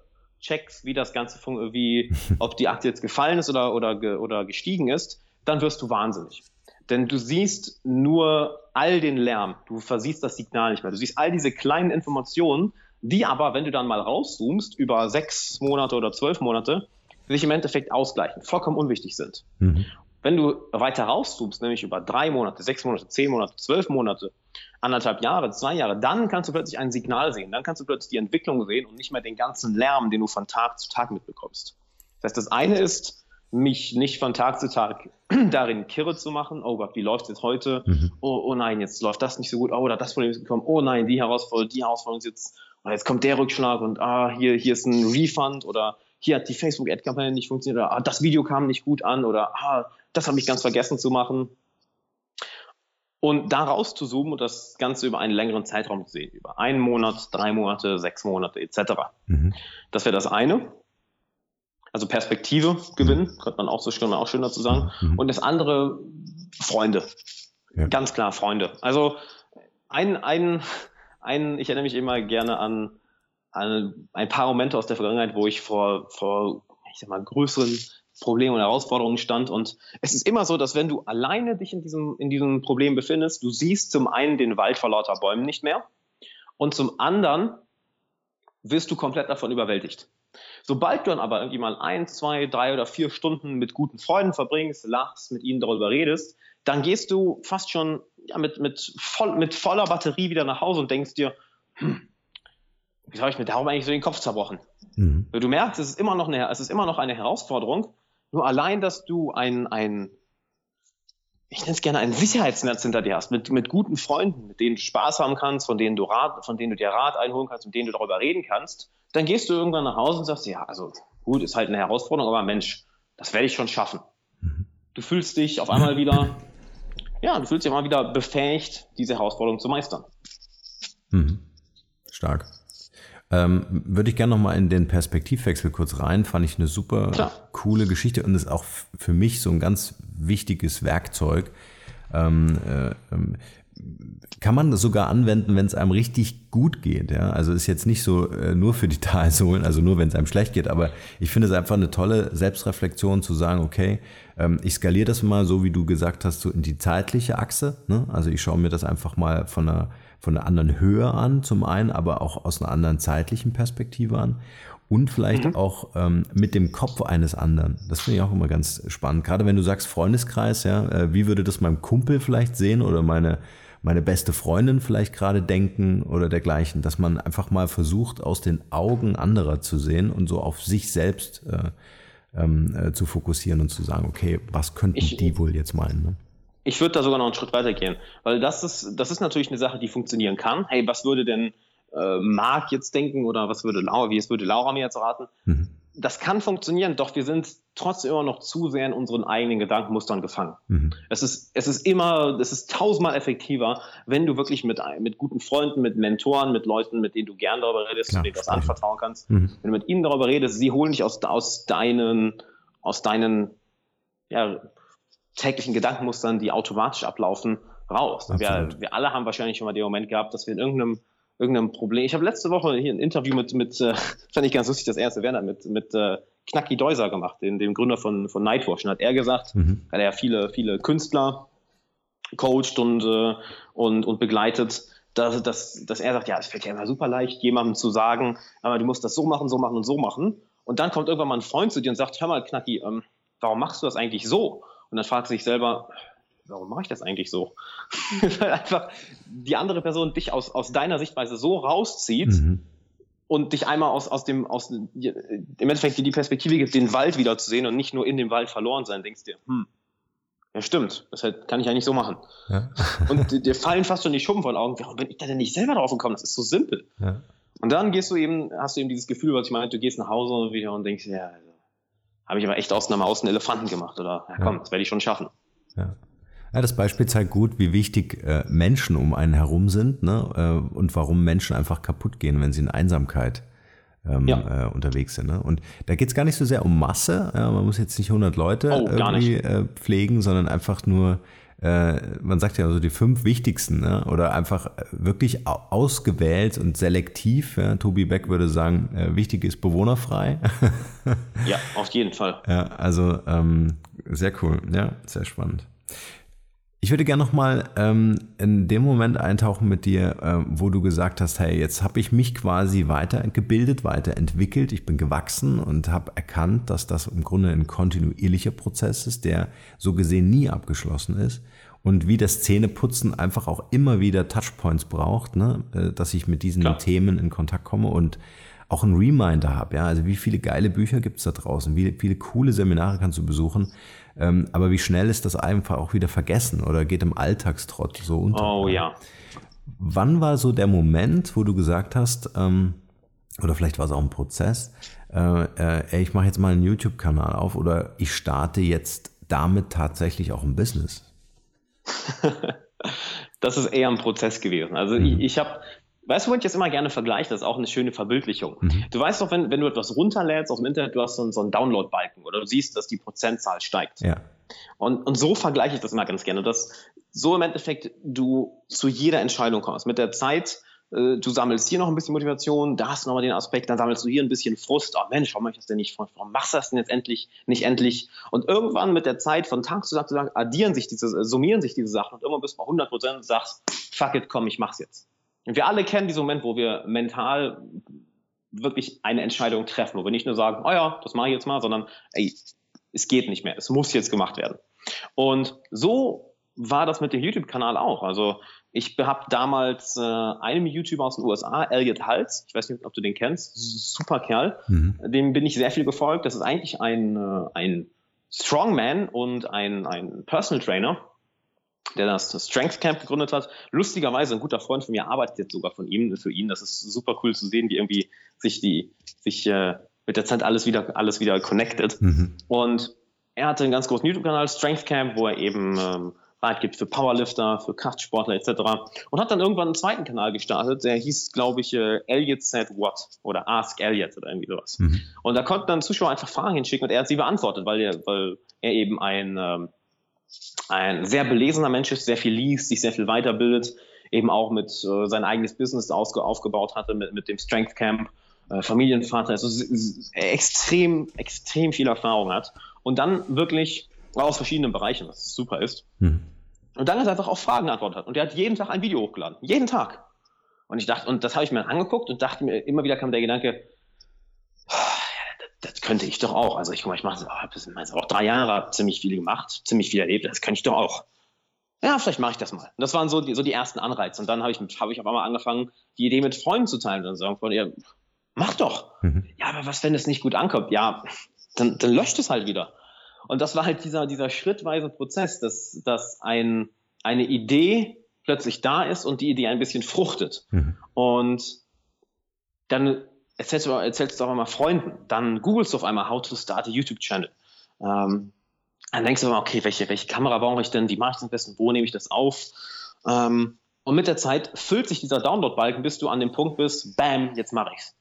checkst, wie das Ganze wie, ob die Aktie jetzt gefallen ist oder, oder, oder gestiegen ist, dann wirst du wahnsinnig. Denn du siehst nur all den Lärm, du versiehst das Signal nicht mehr. Du siehst all diese kleinen Informationen, die aber, wenn du dann mal rauszoomst, über sechs Monate oder zwölf Monate, sich im Endeffekt ausgleichen, vollkommen unwichtig sind. Mhm. Wenn du weiter rauszoomst, nämlich über drei Monate, sechs Monate, zehn Monate, zwölf Monate, anderthalb Jahre, zwei Jahre, dann kannst du plötzlich ein Signal sehen, dann kannst du plötzlich die Entwicklung sehen und nicht mehr den ganzen Lärm, den du von Tag zu Tag mitbekommst. Das heißt, das eine ist, mich nicht von Tag zu Tag darin kirre zu machen. Oh Gott, wie läuft es jetzt heute? Mhm. Oh, oh nein, jetzt läuft das nicht so gut. Oh, oder das Problem ist gekommen. Oh nein, die Herausforderung, die Herausforderung ist jetzt, oder jetzt kommt der Rückschlag und ah, hier, hier ist ein Refund oder hier hat die Facebook-Ad-Kampagne nicht funktioniert oder ah, das Video kam nicht gut an oder ah, das habe ich ganz vergessen zu machen. Und da raus zu zoomen und das Ganze über einen längeren Zeitraum zu sehen, über einen Monat, drei Monate, sechs Monate etc. Mhm. Das wäre das eine also Perspektive gewinnen, mhm. könnte man auch so schön, auch schön dazu sagen. Mhm. Und das andere, Freunde. Ja. Ganz klar, Freunde. Also ein, ein, ein, ich erinnere mich immer gerne an, an ein paar Momente aus der Vergangenheit, wo ich vor, vor ich sag mal, größeren Problemen und Herausforderungen stand. Und es ist immer so, dass wenn du alleine dich in diesem, in diesem Problem befindest, du siehst zum einen den Wald vor lauter Bäumen nicht mehr und zum anderen wirst du komplett davon überwältigt. Sobald du dann aber irgendwie mal ein, zwei, drei oder vier Stunden mit guten Freunden verbringst, lachst, mit ihnen darüber redest, dann gehst du fast schon ja, mit, mit, voll, mit voller Batterie wieder nach Hause und denkst dir, hm, wie habe ich mir darum eigentlich so den Kopf zerbrochen? Mhm. Du merkst, es ist immer noch eine, es ist immer noch eine Herausforderung. Nur allein, dass du ein, ein ich nenne es gerne ein Sicherheitsnetz hinter dir hast, mit, mit guten Freunden, mit denen du Spaß haben kannst, von denen du Rat, von denen du dir Rat einholen kannst, mit denen du darüber reden kannst, dann gehst du irgendwann nach Hause und sagst, ja, also gut, ist halt eine Herausforderung, aber Mensch, das werde ich schon schaffen. Mhm. Du fühlst dich auf einmal wieder, ja, du fühlst dich mal wieder befähigt, diese Herausforderung zu meistern. Mhm. Stark. Ähm, würde ich gerne nochmal in den Perspektivwechsel kurz rein. Fand ich eine super Klar. coole Geschichte und ist auch für mich so ein ganz wichtiges Werkzeug. Ähm, äh, ähm, kann man das sogar anwenden, wenn es einem richtig gut geht. Ja? Also ist jetzt nicht so äh, nur für die Talsohlen, also nur wenn es einem schlecht geht, aber ich finde es einfach eine tolle Selbstreflexion zu sagen, okay, ähm, ich skaliere das mal so, wie du gesagt hast, so in die zeitliche Achse. Ne? Also ich schaue mir das einfach mal von einer, von einer anderen Höhe an, zum einen, aber auch aus einer anderen zeitlichen Perspektive an und vielleicht mhm. auch ähm, mit dem Kopf eines anderen. Das finde ich auch immer ganz spannend. Gerade wenn du sagst Freundeskreis, ja, äh, wie würde das mein Kumpel vielleicht sehen oder meine meine beste Freundin vielleicht gerade denken oder dergleichen, dass man einfach mal versucht, aus den Augen anderer zu sehen und so auf sich selbst äh, ähm, äh, zu fokussieren und zu sagen, okay, was könnten ich, die wohl jetzt meinen? Ne? Ich würde da sogar noch einen Schritt weiter gehen, weil das ist, das ist natürlich eine Sache, die funktionieren kann. Hey, was würde denn äh, Marc jetzt denken oder was würde Laura, wie es würde Laura mir jetzt raten? Mhm das kann funktionieren, doch wir sind trotzdem immer noch zu sehr in unseren eigenen Gedankenmustern gefangen. Mhm. Es, ist, es ist immer, es ist tausendmal effektiver, wenn du wirklich mit, mit guten Freunden, mit Mentoren, mit Leuten, mit denen du gern darüber redest, Klar, denen du das anvertrauen kannst, mhm. wenn du mit ihnen darüber redest, sie holen dich aus, aus deinen, aus deinen ja, täglichen Gedankenmustern, die automatisch ablaufen, raus. Wir, wir alle haben wahrscheinlich schon mal den Moment gehabt, dass wir in irgendeinem irgendeinem Problem. Ich habe letzte Woche hier ein Interview mit, mit äh, fand ich ganz lustig, das erste Werner, mit, mit äh, Knacki Deuser gemacht, den, dem Gründer von, von Nightwatch. Und hat er gesagt, mhm. hat er ja viele, viele Künstler coacht und, äh, und, und begleitet, dass, dass, dass er sagt, ja, es fällt ja immer super leicht, jemandem zu sagen, aber du musst das so machen, so machen und so machen. Und dann kommt irgendwann mal ein Freund zu dir und sagt, hör mal, Knacki, ähm, warum machst du das eigentlich so? Und dann fragt sich selber, warum mache ich das eigentlich so? Weil einfach die andere Person dich aus, aus deiner Sichtweise so rauszieht, mhm. und dich einmal aus, aus dem, aus, im Endeffekt dir die Perspektive gibt, den Wald wieder zu sehen und nicht nur in dem Wald verloren sein, denkst dir, hm, ja stimmt, das kann ich ja nicht so machen. Ja. und dir fallen fast schon die Schuppen von den Augen, warum bin ich da denn nicht selber drauf gekommen? Das ist so simpel. Ja. Und dann gehst du eben, hast du eben dieses Gefühl, was ich meine, du gehst nach Hause und wieder und denkst, ja, habe ich aber echt aus einer Maus einen Elefanten gemacht oder, ja komm, ja. das werde ich schon schaffen. Ja. Ja, das Beispiel zeigt gut, wie wichtig äh, Menschen um einen herum sind ne? Äh, und warum Menschen einfach kaputt gehen, wenn sie in Einsamkeit ähm, ja. äh, unterwegs sind. Ne? Und da geht es gar nicht so sehr um Masse. Man muss jetzt nicht 100 Leute oh, irgendwie äh, pflegen, sondern einfach nur, äh, man sagt ja so die fünf wichtigsten ne? oder einfach wirklich ausgewählt und selektiv. Ja? Tobi Beck würde sagen, äh, wichtig ist bewohnerfrei. ja, auf jeden Fall. Ja, also ähm, sehr cool, ja, sehr spannend. Ich würde gerne nochmal ähm, in dem Moment eintauchen mit dir, äh, wo du gesagt hast, hey, jetzt habe ich mich quasi weitergebildet, weiterentwickelt, ich bin gewachsen und habe erkannt, dass das im Grunde ein kontinuierlicher Prozess ist, der so gesehen nie abgeschlossen ist und wie das Zähneputzen einfach auch immer wieder Touchpoints braucht, ne? Äh, dass ich mit diesen Klar. Themen in Kontakt komme und auch einen Reminder habe. Ja? Also wie viele geile Bücher gibt's da draußen, wie viele coole Seminare kannst du besuchen, ähm, aber wie schnell ist das einfach auch wieder vergessen oder geht im Alltagstrott so unter? Oh ja. Wann war so der Moment, wo du gesagt hast, ähm, oder vielleicht war es auch ein Prozess, äh, äh, ich mache jetzt mal einen YouTube-Kanal auf oder ich starte jetzt damit tatsächlich auch ein Business? das ist eher ein Prozess gewesen. Also mhm. ich, ich habe Weißt du, wo ich das immer gerne vergleiche? Das ist auch eine schöne Verbildlichung. Mhm. Du weißt doch, wenn, wenn du etwas runterlädst aus dem Internet, du hast so, so einen Download-Balken oder du siehst, dass die Prozentzahl steigt. Ja. Und, und so vergleiche ich das immer ganz gerne, dass so im Endeffekt du zu jeder Entscheidung kommst. Mit der Zeit, äh, du sammelst hier noch ein bisschen Motivation, da hast du nochmal den Aspekt, dann sammelst du hier ein bisschen Frust. Oh Mensch, warum mach ich das denn nicht? Warum machst du das denn jetzt endlich, nicht endlich? Und irgendwann mit der Zeit, von Tag zu Tag zu Tag, addieren sich diese, summieren sich diese Sachen und irgendwann bist du bei 100 Prozent und sagst, fuck it, komm, ich mach's jetzt. Und wir alle kennen diesen Moment, wo wir mental wirklich eine Entscheidung treffen, wo wir nicht nur sagen, oh ja, das mache ich jetzt mal, sondern ey, es geht nicht mehr, es muss jetzt gemacht werden. Und so war das mit dem YouTube-Kanal auch. Also ich habe damals äh, einem YouTuber aus den USA, Elliot Hals, ich weiß nicht, ob du den kennst, super Kerl, mhm. dem bin ich sehr viel gefolgt. Das ist eigentlich ein, äh, ein Strongman und ein, ein Personal Trainer der das Strength Camp gegründet hat. Lustigerweise, ein guter Freund von mir arbeitet jetzt sogar von ihm, für ihn. Das ist super cool zu sehen, wie irgendwie sich die, sich äh, mit der Zeit alles wieder, alles wieder connected. Mhm. Und er hatte einen ganz großen YouTube-Kanal, Strength Camp, wo er eben ähm, Rat gibt für Powerlifter, für Kraftsportler etc. Und hat dann irgendwann einen zweiten Kanal gestartet, der hieß, glaube ich, äh, Elliot Said What oder Ask Elliot oder irgendwie sowas. Mhm. Und da konnten dann Zuschauer einfach Fragen hinschicken und er hat sie beantwortet, weil er, weil er eben ein ähm, ein sehr belesener Mensch ist, sehr viel liest, sich sehr viel weiterbildet, eben auch mit äh, sein eigenes Business aufgebaut hatte, mit, mit dem Strength Camp, äh, Familienvater, also extrem, extrem viel Erfahrung hat und dann wirklich aus verschiedenen Bereichen, was super ist. Hm. Und dann hat er einfach auf Fragen geantwortet und er hat jeden Tag ein Video hochgeladen. Jeden Tag. Und ich dachte, und das habe ich mir angeguckt und dachte mir, immer wieder kam der Gedanke, das könnte ich doch auch. Also ich guck mal, ich mache oh, auch drei Jahre, ziemlich viel gemacht, ziemlich viel erlebt, das könnte ich doch auch. Ja, vielleicht mache ich das mal. Und das waren so die, so die ersten Anreize. Und dann habe ich, hab ich auf einmal angefangen, die Idee mit Freunden zu teilen und dann sagen von ihr, mach doch. Mhm. Ja, aber was, wenn es nicht gut ankommt? Ja, dann, dann löscht es halt wieder. Und das war halt dieser, dieser schrittweise Prozess, dass, dass ein, eine Idee plötzlich da ist und die Idee ein bisschen fruchtet. Mhm. Und dann erzählst du, erzählst du auch mal Freunden, dann googelst du auf einmal How to Start a YouTube-Channel. Ähm, dann denkst du mal, okay, welche, welche Kamera brauche ich denn, wie mache ich das am besten, wo nehme ich das auf? Ähm, und mit der Zeit füllt sich dieser Download-Balken, bis du an dem Punkt bist, bam, jetzt mache ich's.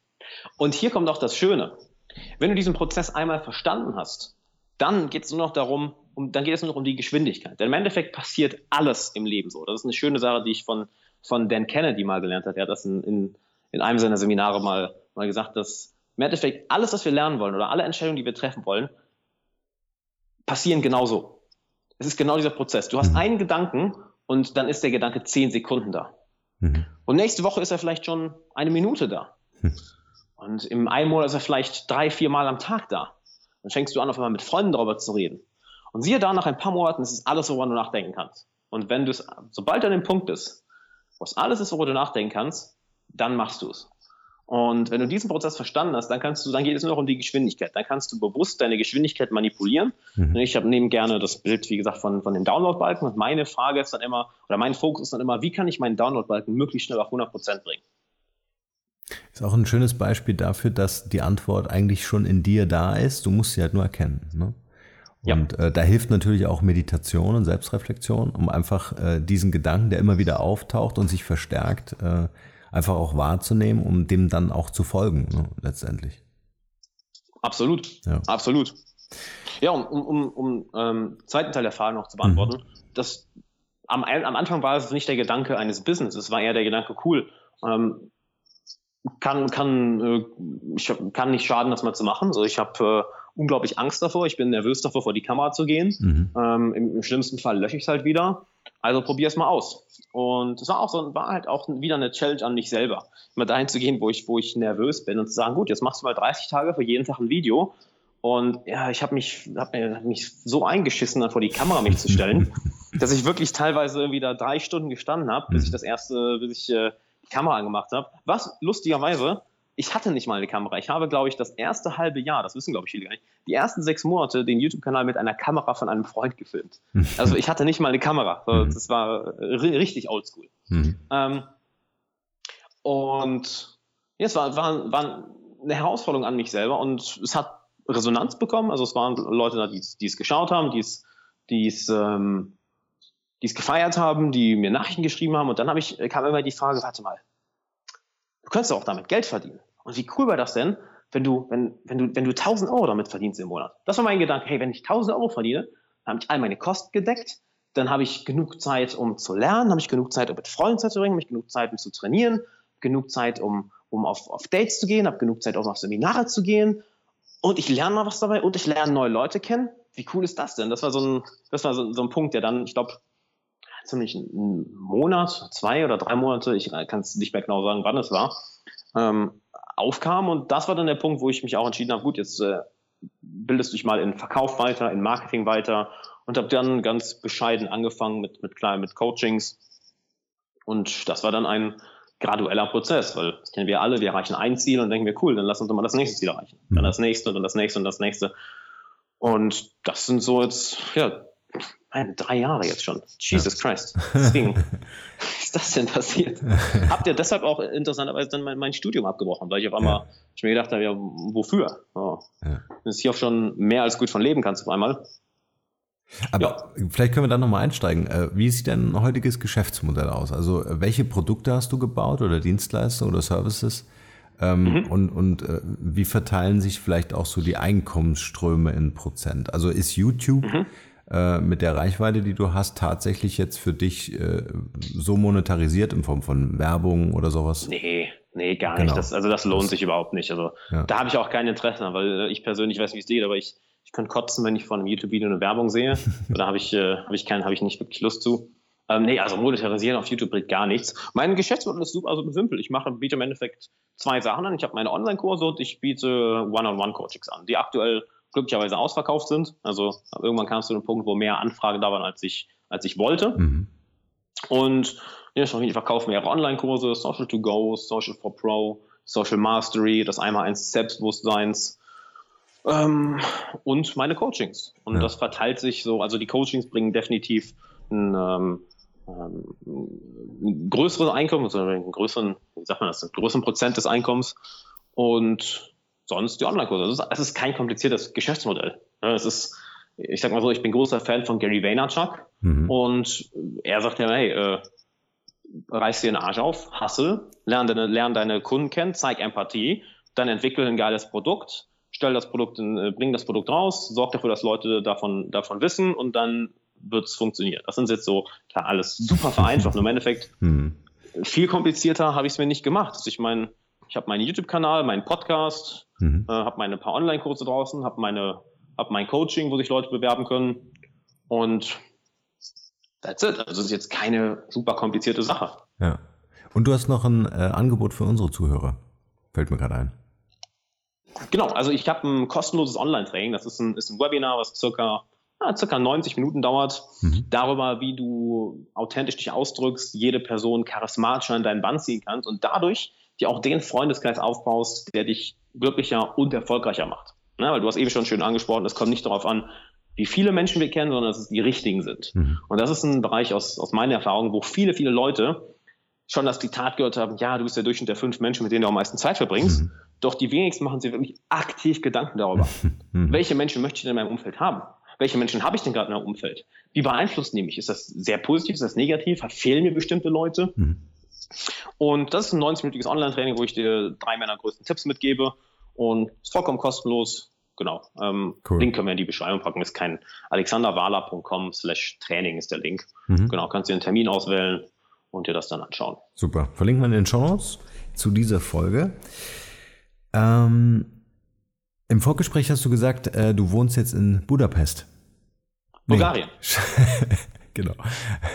Und hier kommt auch das Schöne. Wenn du diesen Prozess einmal verstanden hast, dann geht es nur noch darum, um, dann geht es nur noch um die Geschwindigkeit. Denn im Endeffekt passiert alles im Leben so. Das ist eine schöne Sache, die ich von, von Dan Kennedy mal gelernt habe. Er hat das in, in, in einem seiner Seminare mal mal gesagt, dass im Endeffekt alles, was wir lernen wollen oder alle Entscheidungen, die wir treffen wollen, passieren genauso. Es ist genau dieser Prozess. Du hast mhm. einen Gedanken und dann ist der Gedanke zehn Sekunden da. Mhm. Und nächste Woche ist er vielleicht schon eine Minute da. Mhm. Und im einen Monat ist er vielleicht drei, vier Mal am Tag da. Dann fängst du an, auf einmal mit Freunden darüber zu reden. Und siehe da, nach ein paar Monaten ist es alles, worüber du nachdenken kannst. Und wenn du es, sobald du an dem Punkt bist, wo es alles ist, worüber du nachdenken kannst, dann machst du es. Und wenn du diesen Prozess verstanden hast, dann kannst du, dann geht es nur noch um die Geschwindigkeit. Dann kannst du bewusst deine Geschwindigkeit manipulieren. Mhm. Ich habe neben gerne das Bild, wie gesagt, von, von dem Download-Balken. Und meine Frage ist dann immer, oder mein Fokus ist dann immer, wie kann ich meinen Download-Balken möglichst schnell auf 100% bringen? Ist auch ein schönes Beispiel dafür, dass die Antwort eigentlich schon in dir da ist. Du musst sie halt nur erkennen. Ne? Und ja. äh, da hilft natürlich auch Meditation und Selbstreflexion, um einfach äh, diesen Gedanken, der immer wieder auftaucht und sich verstärkt, äh, einfach auch wahrzunehmen, um dem dann auch zu folgen, ne, letztendlich. Absolut, ja. absolut. Ja, um, um, um, um ähm, zweiten Teil der Frage noch zu beantworten, mhm. das, am, am Anfang war es nicht der Gedanke eines Business, es war eher der Gedanke, cool, ähm, kann, kann, äh, ich kann nicht schaden, das mal zu machen. So, ich habe äh, unglaublich Angst davor, ich bin nervös davor, vor die Kamera zu gehen. Mhm. Ähm, im, im, schlimmsten Fall lösche ich es halt wieder. Also probier es mal aus. Und es war auch so, war halt auch wieder eine Challenge an mich selber, immer dahin zu gehen, wo ich, wo ich nervös bin und zu sagen, gut, jetzt machst du mal 30 Tage für jeden Tag ein Video. Und ja, ich habe mich, hab mich so eingeschissen, dann vor die Kamera mich zu stellen, dass ich wirklich teilweise wieder drei Stunden gestanden habe, bis ich das erste, bis ich äh, die Kamera angemacht habe. Was lustigerweise ich hatte nicht mal eine Kamera. Ich habe, glaube ich, das erste halbe Jahr, das wissen, glaube ich, viele gar nicht, die ersten sechs Monate den YouTube-Kanal mit einer Kamera von einem Freund gefilmt. Also ich hatte nicht mal eine Kamera. Mhm. Das war richtig oldschool. Mhm. Ähm, und ja, es war, war, war eine Herausforderung an mich selber und es hat Resonanz bekommen. Also es waren Leute da, die, die es geschaut haben, die es, die es, ähm, die es gefeiert haben, die mir Nachrichten geschrieben haben. Und dann habe ich, kam immer die Frage, warte mal, du könntest auch damit Geld verdienen. Und wie cool war das denn, wenn du, wenn, wenn du, wenn du 1000 Euro damit verdienst im Monat? Das war mein Gedanke. Hey, wenn ich 1000 Euro verdiene, dann habe ich all meine Kosten gedeckt, dann habe ich genug Zeit, um zu lernen, habe ich genug Zeit, um mit Freunden Zeit zu bringen, habe ich genug Zeit, um zu trainieren, genug Zeit, um, um auf, auf Dates zu gehen, habe genug Zeit, um auf Seminare zu gehen. Und ich lerne mal was dabei und ich lerne neue Leute kennen. Wie cool ist das denn? Das war so ein, das war so, so ein Punkt, der dann, ich glaube, ziemlich einen Monat, zwei oder drei Monate, ich kann es nicht mehr genau sagen, wann es war, ähm, aufkam. Und das war dann der Punkt, wo ich mich auch entschieden habe, gut, jetzt äh, bildest du dich mal in Verkauf weiter, in Marketing weiter und habe dann ganz bescheiden angefangen mit, mit kleinen, mit Coachings. Und das war dann ein gradueller Prozess, weil das kennen wir alle, wir erreichen ein Ziel und denken wir, cool, dann lass uns doch mal das nächste Ziel erreichen. Dann mhm. das nächste und dann das nächste und das nächste. Und das sind so jetzt, ja, Nein, drei Jahre jetzt schon. Jesus ja. Christ. Deswegen, was ist das denn passiert? Habt ihr deshalb auch interessanterweise dann mein, mein Studium abgebrochen, weil ich auf einmal, ja. ich mir gedacht habe, ja, wofür? Oh. Ja. Du hier auch schon mehr als gut von leben kannst auf einmal. Aber ja. vielleicht können wir da nochmal einsteigen. Äh, wie sieht dein heutiges Geschäftsmodell aus? Also welche Produkte hast du gebaut oder Dienstleistungen oder Services? Ähm, mhm. Und, und äh, wie verteilen sich vielleicht auch so die Einkommensströme in Prozent? Also ist YouTube mhm äh, mit der Reichweite, die du hast, tatsächlich jetzt für dich äh, so monetarisiert in Form von Werbung oder sowas? Nee, nee, gar genau. nicht. Das, also das lohnt das, sich überhaupt nicht. Also ja. da habe ich auch kein Interesse, weil ich persönlich weiß, wie es geht, aber ich, ich könnte kotzen, wenn ich von einem YouTube-Video eine Werbung sehe. da habe ich, äh, hab ich, kein, hab ich nicht wirklich Lust zu. Ähm, nee, also monetarisieren auf YouTube bringt gar nichts. Mein Geschäftsmodell ist super also simpel. Ich mache, biete im Endeffekt zwei Sachen an. Ich habe meine Online-Kurse und ich biete One-on-One-Coachings an, die aktuell glücklicherweise ausverkauft sind. Also irgendwann kam es zu einem Punkt, wo mehr Anfragen da waren, als ich, als ich wollte. Mhm. Und ja, ich verkaufe mehrere Online-Kurse, Social to Go, Social for Pro, Social Mastery, das einmal eins Selbstbewusstseins ähm, und meine Coachings. Und ja. das verteilt sich so, also die Coachings bringen definitiv ein, ähm, ähm, ein größeres Einkommen, also einen größeren, wie sagt man das, einen größeren Prozent des Einkommens. Und sonst die Online-Kurse. Es ist, es ist kein kompliziertes Geschäftsmodell. Es ist, ich sag mal so, ich bin großer Fan von Gary Vaynerchuk mhm. und er sagt ja, hey, äh, reiß dir den Arsch auf, hustle, lern deine, lern deine Kunden kennen, zeig Empathie, dann entwickel ein geiles Produkt, stell das Produkt, in, äh, bring das Produkt raus, sorg dafür, dass Leute davon, davon wissen und dann wird es funktionieren. Das sind jetzt so, klar, alles super vereinfacht. und im Endeffekt mhm. viel komplizierter habe ich es mir nicht gemacht. Also ich meine, ich habe meinen YouTube-Kanal, meinen Podcast, mhm. äh, habe meine paar Online-Kurse draußen, habe meine, habe mein Coaching, wo sich Leute bewerben können und that's it. Also es ist jetzt keine super komplizierte Sache. Ja. Und du hast noch ein äh, Angebot für unsere Zuhörer. Fällt mir gerade ein. Genau, also ich habe ein kostenloses Online-Training. Das ist ein, ist ein Webinar, was circa, ja, circa 90 Minuten dauert, mhm. darüber, wie du authentisch dich ausdrückst, jede Person charismatischer in deinen Band ziehen kannst und dadurch dir auch den Freundeskreis aufbaust, der dich glücklicher und erfolgreicher macht. Ne? Weil du hast eben schon schön angesprochen, es kommt nicht darauf an, wie viele Menschen wir kennen, sondern dass es die richtigen sind. Mhm. Und das ist ein Bereich aus, aus meiner Erfahrung, wo viele, viele Leute schon das Diktat gehört haben, ja, du bist der Durchschnitt der fünf Menschen, mit denen du am meisten Zeit verbringst. Mhm. Doch die wenigsten machen sich wirklich aktiv Gedanken darüber, mhm. welche Menschen möchte ich denn in meinem Umfeld haben? Welche Menschen habe ich denn gerade in meinem Umfeld? Wie beeinflussen die mich? Ist das sehr positiv? Ist das negativ? Fehlen mir bestimmte Leute? Und das ist ein 90-minütiges Online-Training, wo ich dir drei meiner größten Tipps mitgebe. Und ist vollkommen kostenlos. Genau. Ähm, cool. Link können wir in die Beschreibung packen. Ist kein alexanderwala.com slash Training ist der Link. Mhm. Genau, kannst dir einen Termin auswählen und dir das dann anschauen. Super. Verlinken wir in den Show Notes zu dieser Folge. Ähm, Im Vorgespräch hast du gesagt, äh, du wohnst jetzt in Budapest. Bulgarien. Nee. genau.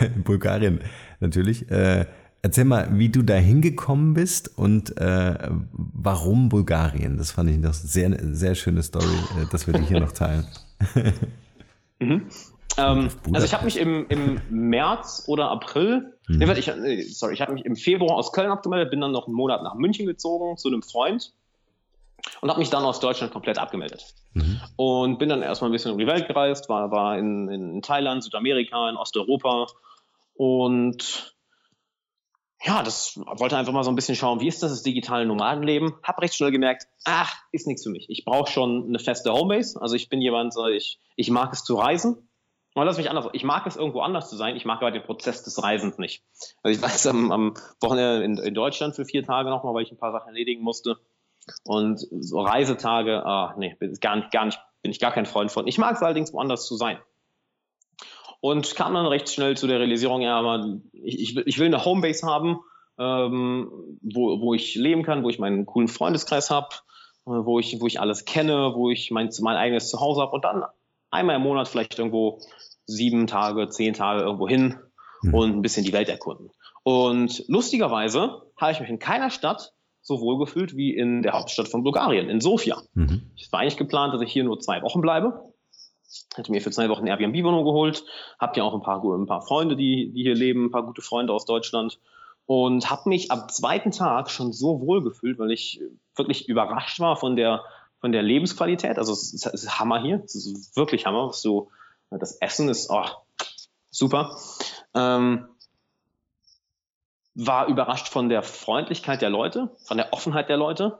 In Bulgarien natürlich. Äh, erzähl mal, wie du da hingekommen bist und äh, warum Bulgarien. Das fand ich noch sehr, sehr schöne Story, äh, dass wir die hier noch teilen. mhm. Ähm, also ich habe mich im, im März oder April, mhm. nee, ich, sorry, ich habe mich im Februar aus Köln abgemeldet, bin dann noch einen Monat nach München gezogen zu einem Freund und habe mich dann aus Deutschland komplett abgemeldet. Mhm. Und bin dann erstmal ein bisschen um die Welt gereist, war, war in, in Thailand, Südamerika, in Osteuropa und ja, das wollte einfach mal so ein bisschen schauen, wie ist das, das digitale Nomadenleben. Hab recht schnell gemerkt, ach, ist nichts für mich. Ich brauche schon eine feste Homebase. Also ich bin jemand, ich, ich mag es zu reisen. Mal lass mich anders. Ich mag es irgendwo anders zu sein. Ich mag aber den Prozess des Reisens nicht. Also ich war jetzt am, am Wochenende in, in, Deutschland für vier Tage nochmal, weil ich ein paar Sachen erledigen musste. Und so Reisetage, ah, nee, gar nicht, gar nicht, bin ich gar kein Freund von. Ich mag es allerdings woanders zu sein. Und kam dann recht schnell zu der Realisierung, ja, aber ich, ich, will, eine Homebase haben, ähm, wo, wo ich leben kann, wo ich meinen coolen Freundeskreis habe, äh, wo ich, wo ich alles kenne, wo ich mein, mein eigenes Zuhause habe und dann einmal im Monat vielleicht irgendwo sieben Tage, zehn Tage irgendwo hin mhm. und ein bisschen die Welt erkunden. Und lustigerweise habe ich mich in keiner Stadt so wohl gefühlt wie in der Hauptstadt von Bulgarien, in Sofia. Mhm. Es war eigentlich geplant, dass ich hier nur zwei Wochen bleibe. Hatte mir für zwei Wochen Airbnb-Wohnung geholt, habe ja auch ein paar, ein paar Freunde, die, die hier leben, ein paar gute Freunde aus Deutschland und habe mich am zweiten Tag schon so wohl gefühlt, weil ich wirklich überrascht war von der von der Lebensqualität. Also es ist, es ist Hammer hier, es ist wirklich Hammer, du das Essen ist oh, super. Ähm, war überrascht von der Freundlichkeit der Leute, von der Offenheit der Leute.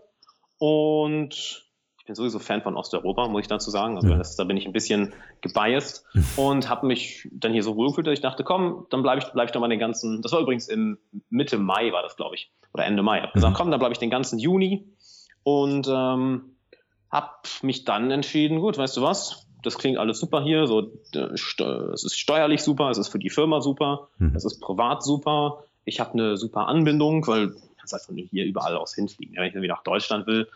Und ich bin sowieso Fan von Osteuropa, muss ich dazu sagen. Also das, da bin ich ein bisschen gebiased und habe mich dann hier so wohlgefühlt, dass ich dachte, komm, dann bleibe ich, bleib ich doch mal den ganzen, das war übrigens im Mitte Mai war das, glaube ich, oder Ende Mai. Ich habe gesagt, mhm. komm, dann bleibe ich den ganzen Juni und ähm, habe mich dann entschieden, gut, weißt du was, das klingt alles super hier, so, es ist steuerlich super, es ist für die Firma super, mhm. es ist privat super, ich habe eine super Anbindung, weil du kannst halt von hier überall aus hinfliegen. Wenn ich irgendwie nach Deutschland will,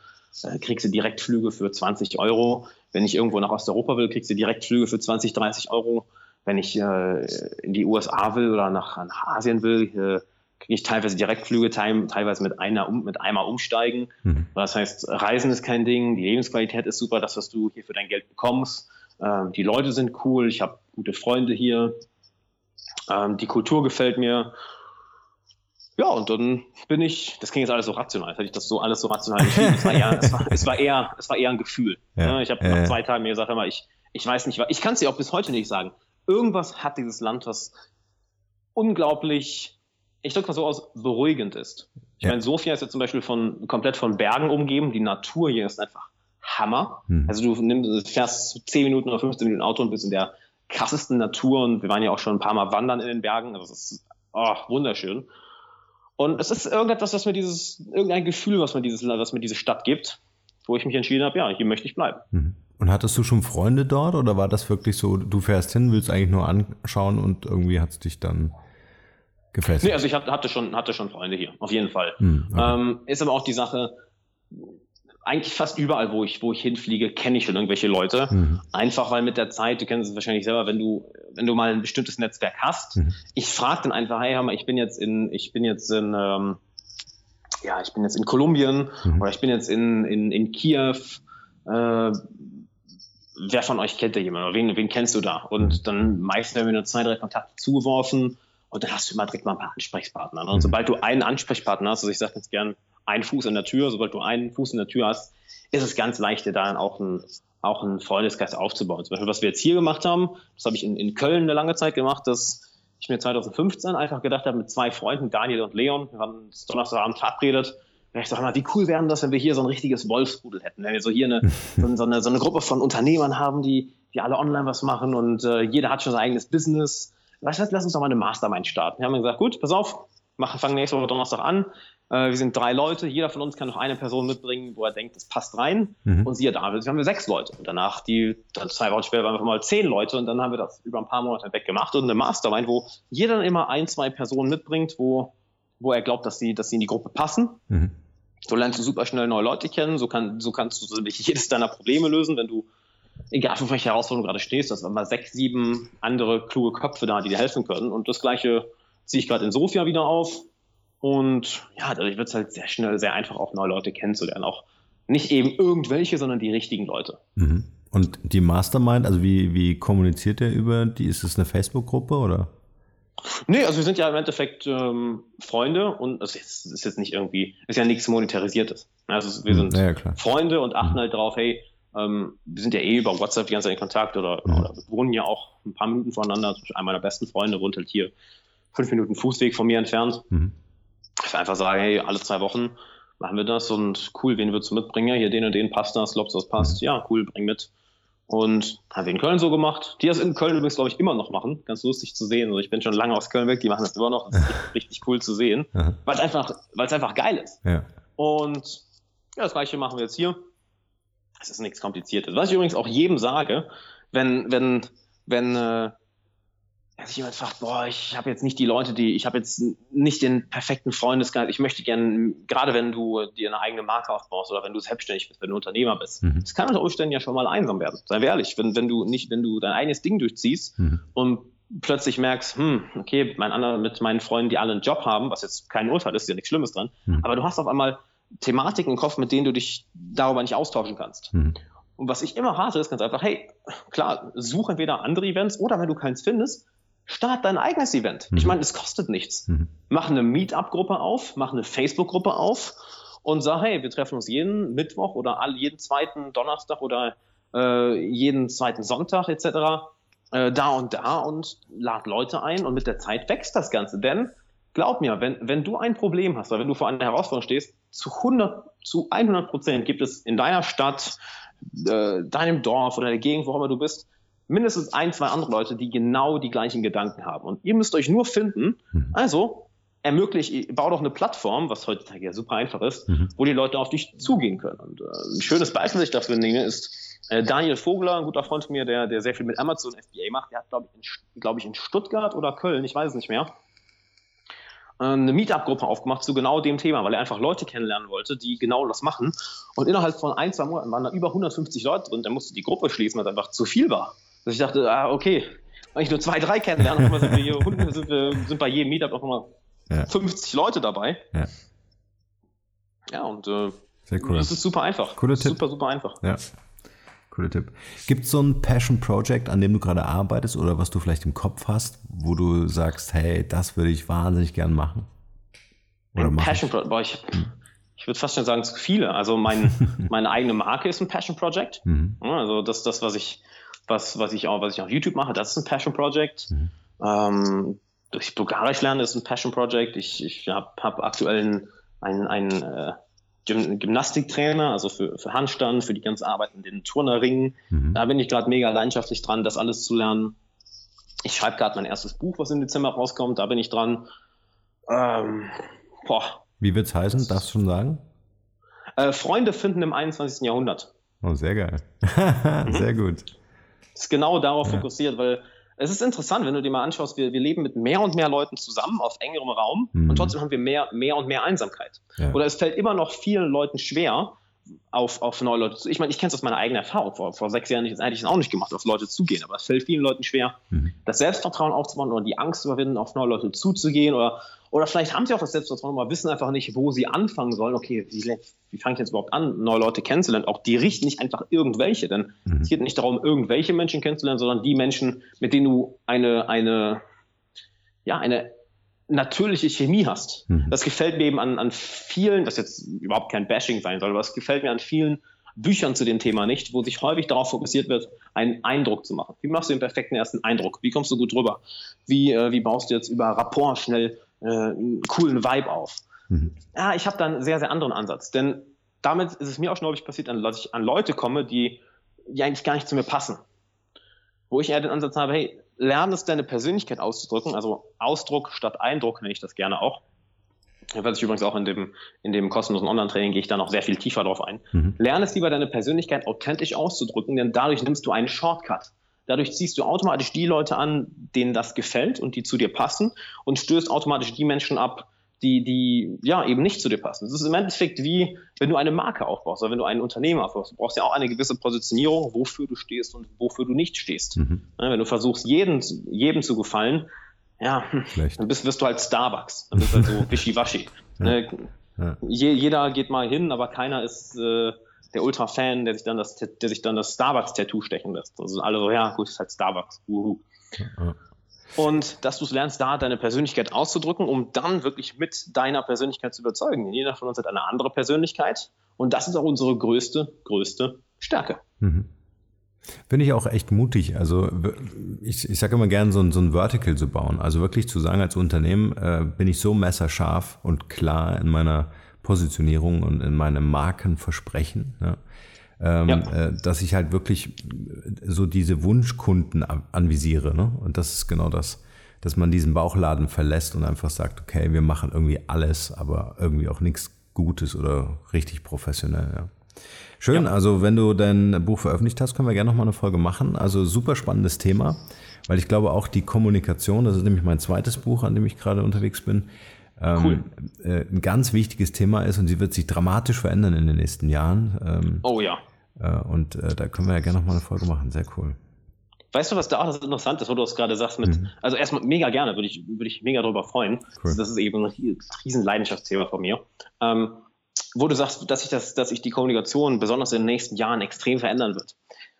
äh, kriegst du Direktflüge für 20 Euro. Wenn ich irgendwo nach Osteuropa will, kriegst du Direktflüge für 20, 30 Euro. Wenn ich äh, in die USA will oder nach, nach Asien will, äh, kriege ich teilweise Direktflüge, teilweise mit einer mit einmal umsteigen. Mhm. Das heißt, Reisen ist kein Ding, die Lebensqualität ist super, das, was du hier für dein Geld bekommst. Ähm, die Leute sind cool, ich habe gute Freunde hier. Ähm, die Kultur gefällt mir. Ja, und dann bin ich, das klingt jetzt alles so rational, hätte ich das so alles so rational entschieden. Es war eher, es war, es war eher, es war eher ein Gefühl. Ja, ich habe äh, nach zwei Tagen mir gesagt, mal, ich, ich weiß nicht, ich kann es dir auch bis heute nicht sagen. Irgendwas hat dieses Land, was unglaublich, ich drücke mal so aus, beruhigend ist. Ich ja. meine, Sofia ist ja zum Beispiel von, komplett von Bergen umgeben. Die Natur hier ist einfach Hammer. Hm. Also du nimmst, fährst 10 Minuten oder 15 Minuten Auto und bist in der krassesten Natur und wir waren ja auch schon ein paar Mal wandern in den Bergen. Also es ist oh, wunderschön. Und es ist irgendetwas, was mir dieses, irgendein Gefühl, was mir dieses, was mir diese Stadt gibt, wo ich mich entschieden habe, ja, hier möchte ich bleiben. Mhm. Und hattest du schon Freunde dort oder war das wirklich so, du fährst hin, willst eigentlich nur anschauen und irgendwie hat es dich dann gefesselt? Nee, also ich hatte schon, hatte schon Freunde hier, auf jeden Fall. Mhm, okay. ähm, ist aber auch die Sache, eigentlich fast überall, wo ich, wo ich hinfliege, kenne ich schon irgendwelche Leute. Mhm. Einfach weil mit der Zeit, du kennst es wahrscheinlich selber, wenn du, wenn du mal ein bestimmtes Netzwerk hast, mhm. ich frage dann einfach, hey, hör mal, ich bin jetzt in, ich bin jetzt in, ähm, ja, ich bin jetzt in Kolumbien mhm. oder ich bin jetzt in, in, in Kiew. Äh, wer von euch kennt da jemanden? Wen, wen kennst du da? Und mhm. dann meistens werden wir nur zwei, drei Kontakte zugeworfen und dann hast du immer direkt mal ein paar Ansprechpartner. Und mhm. sobald du einen Ansprechpartner hast, also ich sage jetzt gern einen Fuß in der Tür. Sobald du einen Fuß in der Tür hast, ist es ganz leicht, dir da auch ein, auch einen Freundeskreis aufzubauen. Zum Beispiel, was wir jetzt hier gemacht haben, das habe ich in, in Köln eine lange Zeit gemacht, dass ich mir 2015 einfach gedacht habe, mit zwei Freunden, Daniel und Leon, wir waren Donnerstagabend verabredet, ich sag mal, wie cool wäre das, wenn wir hier so ein richtiges Wolfsrudel hätten, wenn wir so hier eine, so, eine, so eine Gruppe von Unternehmern haben, die, die alle online was machen und äh, jeder hat schon sein eigenes Business. Du, lass uns doch mal eine Mastermind starten. Wir haben gesagt, gut, pass auf, machen, fangen nächste Woche Donnerstag an. Äh, wir sind drei Leute, jeder von uns kann noch eine Person mitbringen, wo er denkt, das passt rein. Mhm. Und siehe da, jetzt haben wir sechs Leute. Und danach, die, dann zwei Wochen später, waren wir mal zehn Leute und dann haben wir das über ein paar Monate weggemacht und eine Mastermind, wo jeder dann immer ein, zwei Personen mitbringt, wo, wo er glaubt, dass sie, dass sie in die Gruppe passen. Mhm. So lernst du super schnell neue Leute kennen, so, kann, so kannst du so jedes deiner Probleme lösen, wenn du, egal für welche Herausforderung du gerade stehst, das waren mal sechs, sieben andere kluge Köpfe da, die dir helfen können. Und das gleiche ziehe ich gerade in Sofia wieder auf. Und ja, dadurch wird es halt sehr schnell, sehr einfach, auch neue Leute kennenzulernen. Auch nicht eben irgendwelche, sondern die richtigen Leute. Mhm. Und die Mastermind, also wie, wie kommuniziert ihr über die? Ist es eine Facebook-Gruppe oder? Nee, also wir sind ja im Endeffekt ähm, Freunde und es ist, ist, jetzt nicht irgendwie, ist ja nichts Monetarisiertes. Also wir hm, sind ja, Freunde und achten mhm. halt darauf, hey, ähm, wir sind ja eh über WhatsApp die ganze Zeit in Kontakt oder, mhm. oder wir wohnen ja auch ein paar Minuten voneinander. Einer meiner besten Freunde wohnt halt hier fünf Minuten Fußweg von mir entfernt. Mhm. Ich einfach sagen, hey, alle zwei Wochen machen wir das und cool, wen würdest du mitbringen? Hier den und den passt das, glaubst du, das passt? Mhm. Ja, cool, bring mit. Und haben wir in Köln so gemacht. Die das in Köln übrigens, glaube ich, immer noch machen. Ganz lustig zu sehen. Also ich bin schon lange aus Köln weg, die machen das immer noch. Das ist richtig, richtig cool zu sehen. Weil es einfach, weil es einfach geil ist. Ja. Und ja, das gleiche machen wir jetzt hier. Es ist nichts Kompliziertes. Was ich übrigens auch jedem sage, wenn, wenn, wenn, äh, dass sich jemand fragt, boah, ich habe jetzt nicht die Leute, die, ich habe jetzt nicht den perfekten Freundeskreis, ich möchte gerne, gerade wenn du dir eine eigene Marke aufbaust oder wenn du selbstständig bist, wenn du Unternehmer bist, mhm. das kann unter Umständen ja schon mal einsam werden. Seien wir ehrlich, wenn, wenn du nicht, wenn du dein eigenes Ding durchziehst mhm. und plötzlich merkst, hm, okay, mein anderer mit meinen Freunden, die alle einen Job haben, was jetzt kein Urteil ist, ist ja nichts Schlimmes dran, mhm. aber du hast auf einmal Thematiken im Kopf, mit denen du dich darüber nicht austauschen kannst. Mhm. Und was ich immer rate, ist ganz einfach, hey, klar, such entweder andere Events oder wenn du keins findest, Start dein eigenes Event. Mhm. Ich meine, es kostet nichts. Mhm. Mach eine Meetup-Gruppe auf, mach eine Facebook-Gruppe auf und sag, hey, wir treffen uns jeden Mittwoch oder all, jeden zweiten Donnerstag oder äh, jeden zweiten Sonntag etc. Äh, da und da und lad Leute ein und mit der Zeit wächst das Ganze. Denn glaub mir, wenn, wenn du ein Problem hast oder wenn du vor einer Herausforderung stehst, zu 100, zu 100 Prozent gibt es in deiner Stadt, äh, deinem Dorf oder der Gegend, wo immer du bist, mindestens ein, zwei andere Leute, die genau die gleichen Gedanken haben. Und ihr müsst euch nur finden. Mhm. Also ermöglicht, bau doch eine Plattform, was heutzutage ja super einfach ist, mhm. wo die Leute auf dich zugehen können. Und äh, ein schönes Beispiel, das ich dafür nehme, ist äh, Daniel Vogler, ein guter Freund von mir, der, der sehr viel mit Amazon FBA macht. Der hat, glaube ich, in, glaub ich, in Stuttgart oder Köln, ich weiß es nicht mehr, eine Meetup-Gruppe aufgemacht zu genau dem Thema, weil er einfach Leute kennenlernen wollte, die genau das machen. Und innerhalb von ein, zwei Monaten waren da über 150 Leute drin. Der musste die Gruppe schließen, weil es einfach zu viel war dass ich dachte, ah, okay, wenn ich nur zwei, drei kennenlerne, sind wir, hier, sind, wir, sind bei jedem Meetup auch immer ja. 50 Leute dabei. Ja, ja und äh, Sehr cool. das ist super einfach. Cooler Tipp. Super, super einfach. Ja. Cooler Tipp. Gibt es so ein Passion Project, an dem du gerade arbeitest oder was du vielleicht im Kopf hast, wo du sagst, hey, das würde ich wahnsinnig gern machen? Oder ein Passion Project, boah, ich, ich würde fast schon sagen, zu viele. Also mein, meine eigene Marke ist ein Passion Project. Mhm. Also das, das, was ich, was, was ich auch, was ich auf YouTube mache, das ist ein Passion Project. Mhm. Ähm, durch Bulgarisch lernen ist ein Passion Project. Ich, ich habe hab aktuell einen, einen äh, Gymnastiktrainer, also für, für Handstand, für die ganze Arbeit in den Turnerringen. Mhm. Da bin ich gerade mega leidenschaftlich dran, das alles zu lernen. Ich schreibe gerade mein erstes Buch, was im Dezember rauskommt. Da bin ich dran. Ähm, boah. Wie wird's heißen? Darfst du schon sagen? Äh, Freunde finden im 21. Jahrhundert. Oh, sehr geil. sehr gut ist genau darauf ja. fokussiert, weil es ist interessant, wenn du dir mal anschaust, wir, wir leben mit mehr und mehr Leuten zusammen auf engerem Raum mhm. und trotzdem haben wir mehr, mehr und mehr Einsamkeit. Ja. Oder es fällt immer noch vielen Leuten schwer, auf, auf neue Leute zu. Ich meine, ich kenne es aus meiner eigenen Erfahrung. Vor, vor sechs Jahren hätte ich es auch nicht gemacht, auf Leute zugehen. Aber es fällt vielen Leuten schwer, mhm. das Selbstvertrauen aufzubauen oder die Angst zu überwinden, auf neue Leute zuzugehen oder oder vielleicht haben sie auch das Selbstvertrauen, aber wissen einfach nicht, wo sie anfangen sollen. Okay, wie, wie fange ich jetzt überhaupt an, neue Leute kennenzulernen? Auch die richten nicht einfach irgendwelche, denn mhm. es geht nicht darum, irgendwelche Menschen kennenzulernen, sondern die Menschen, mit denen du eine, eine, ja, eine natürliche Chemie hast. Mhm. Das gefällt mir eben an, an vielen, das jetzt überhaupt kein Bashing sein soll, aber es gefällt mir an vielen Büchern zu dem Thema nicht, wo sich häufig darauf fokussiert wird, einen Eindruck zu machen. Wie machst du den perfekten ersten Eindruck? Wie kommst du gut drüber? Wie, äh, wie baust du jetzt über Rapport schnell äh, einen coolen Vibe auf? Mhm. Ja, ich habe da einen sehr, sehr anderen Ansatz. Denn damit ist es mir auch schon häufig passiert, dass ich an Leute komme, die, die eigentlich gar nicht zu mir passen. Wo ich eher den Ansatz habe, hey, lerne es deine Persönlichkeit auszudrücken, also Ausdruck statt Eindruck nenne ich das gerne auch. Was ich übrigens auch in dem, in dem kostenlosen Online-Training gehe ich da noch sehr viel tiefer drauf ein. Mhm. Lerne es lieber, deine Persönlichkeit authentisch auszudrücken, denn dadurch nimmst du einen Shortcut. Dadurch ziehst du automatisch die Leute an, denen das gefällt und die zu dir passen und stößt automatisch die Menschen ab, die, die ja eben nicht zu dir passen. Es ist im Endeffekt wie, wenn du eine Marke aufbaust oder wenn du ein Unternehmen aufbaust. Du brauchst ja auch eine gewisse Positionierung, wofür du stehst und wofür du nicht stehst. Mhm. wenn du versuchst, jedem, jedem zu gefallen, ja, Schlecht. dann bist, wirst du halt Starbucks. Dann bist du halt so wischiwaschi. ja. Ne? Ja. Je, jeder geht mal hin, aber keiner ist äh, der Ultra-Fan, der sich dann das, der sich dann das Starbucks-Tattoo stechen lässt. Also alle so, ja, gut, ist halt Starbucks. Uhu. Ja und dass du es lernst, da deine Persönlichkeit auszudrücken, um dann wirklich mit deiner Persönlichkeit zu überzeugen. Jeder von uns hat eine andere Persönlichkeit und das ist auch unsere größte, größte Stärke. Mhm. Finde ich auch echt mutig. Also ich, ich sage immer gerne, so ein, so ein Vertical zu bauen. Also wirklich zu sagen, als Unternehmen äh, bin ich so messerscharf und klar in meiner Positionierung und in meinem Markenversprechen. Ja ähm, ja. äh, dass ich halt wirklich so diese Wunschkunden anvisiere. Ne? Und das ist genau das, dass man diesen Bauchladen verlässt und einfach sagt, okay, wir machen irgendwie alles, aber irgendwie auch nichts Gutes oder richtig professionell. Ja. Schön, ja. also wenn du dein Buch veröffentlicht hast, können wir gerne nochmal eine Folge machen. Also super spannendes Thema, weil ich glaube auch die Kommunikation, das ist nämlich mein zweites Buch, an dem ich gerade unterwegs bin, ähm, cool. äh, ein ganz wichtiges Thema ist und sie wird sich dramatisch verändern in den nächsten Jahren. Ähm, oh ja. Äh, und äh, da können wir ja gerne nochmal eine Folge machen. Sehr cool. Weißt du, was da auch das interessant ist, wo du es gerade sagst mit, mhm. also erstmal mega gerne, würde ich, würde ich mega darüber freuen. Cool. Das ist eben ein riesen Leidenschaftsthema von mir. Ähm, wo du sagst, dass sich das, dass sich die Kommunikation besonders in den nächsten Jahren extrem verändern wird.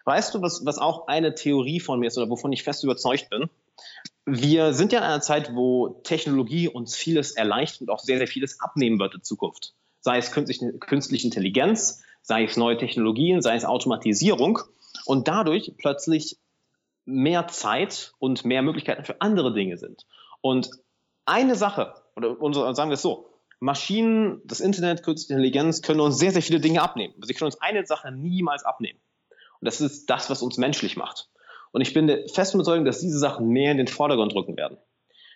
Weißt du, was, was auch eine Theorie von mir ist oder wovon ich fest überzeugt bin? Wir sind ja in einer Zeit, wo Technologie uns vieles erleichtert und auch sehr, sehr vieles abnehmen wird in Zukunft. Sei es künstliche, künstliche Intelligenz, sei es neue Technologien, sei es Automatisierung und dadurch plötzlich mehr Zeit und mehr Möglichkeiten für andere Dinge sind. Und eine Sache, oder sagen wir es so, Maschinen, das Internet, künstliche Intelligenz können uns sehr, sehr viele Dinge abnehmen. Sie können uns eine Sache niemals abnehmen. Und das ist das, was uns menschlich macht. Und ich bin fest überzeugt, dass diese Sachen mehr in den Vordergrund rücken werden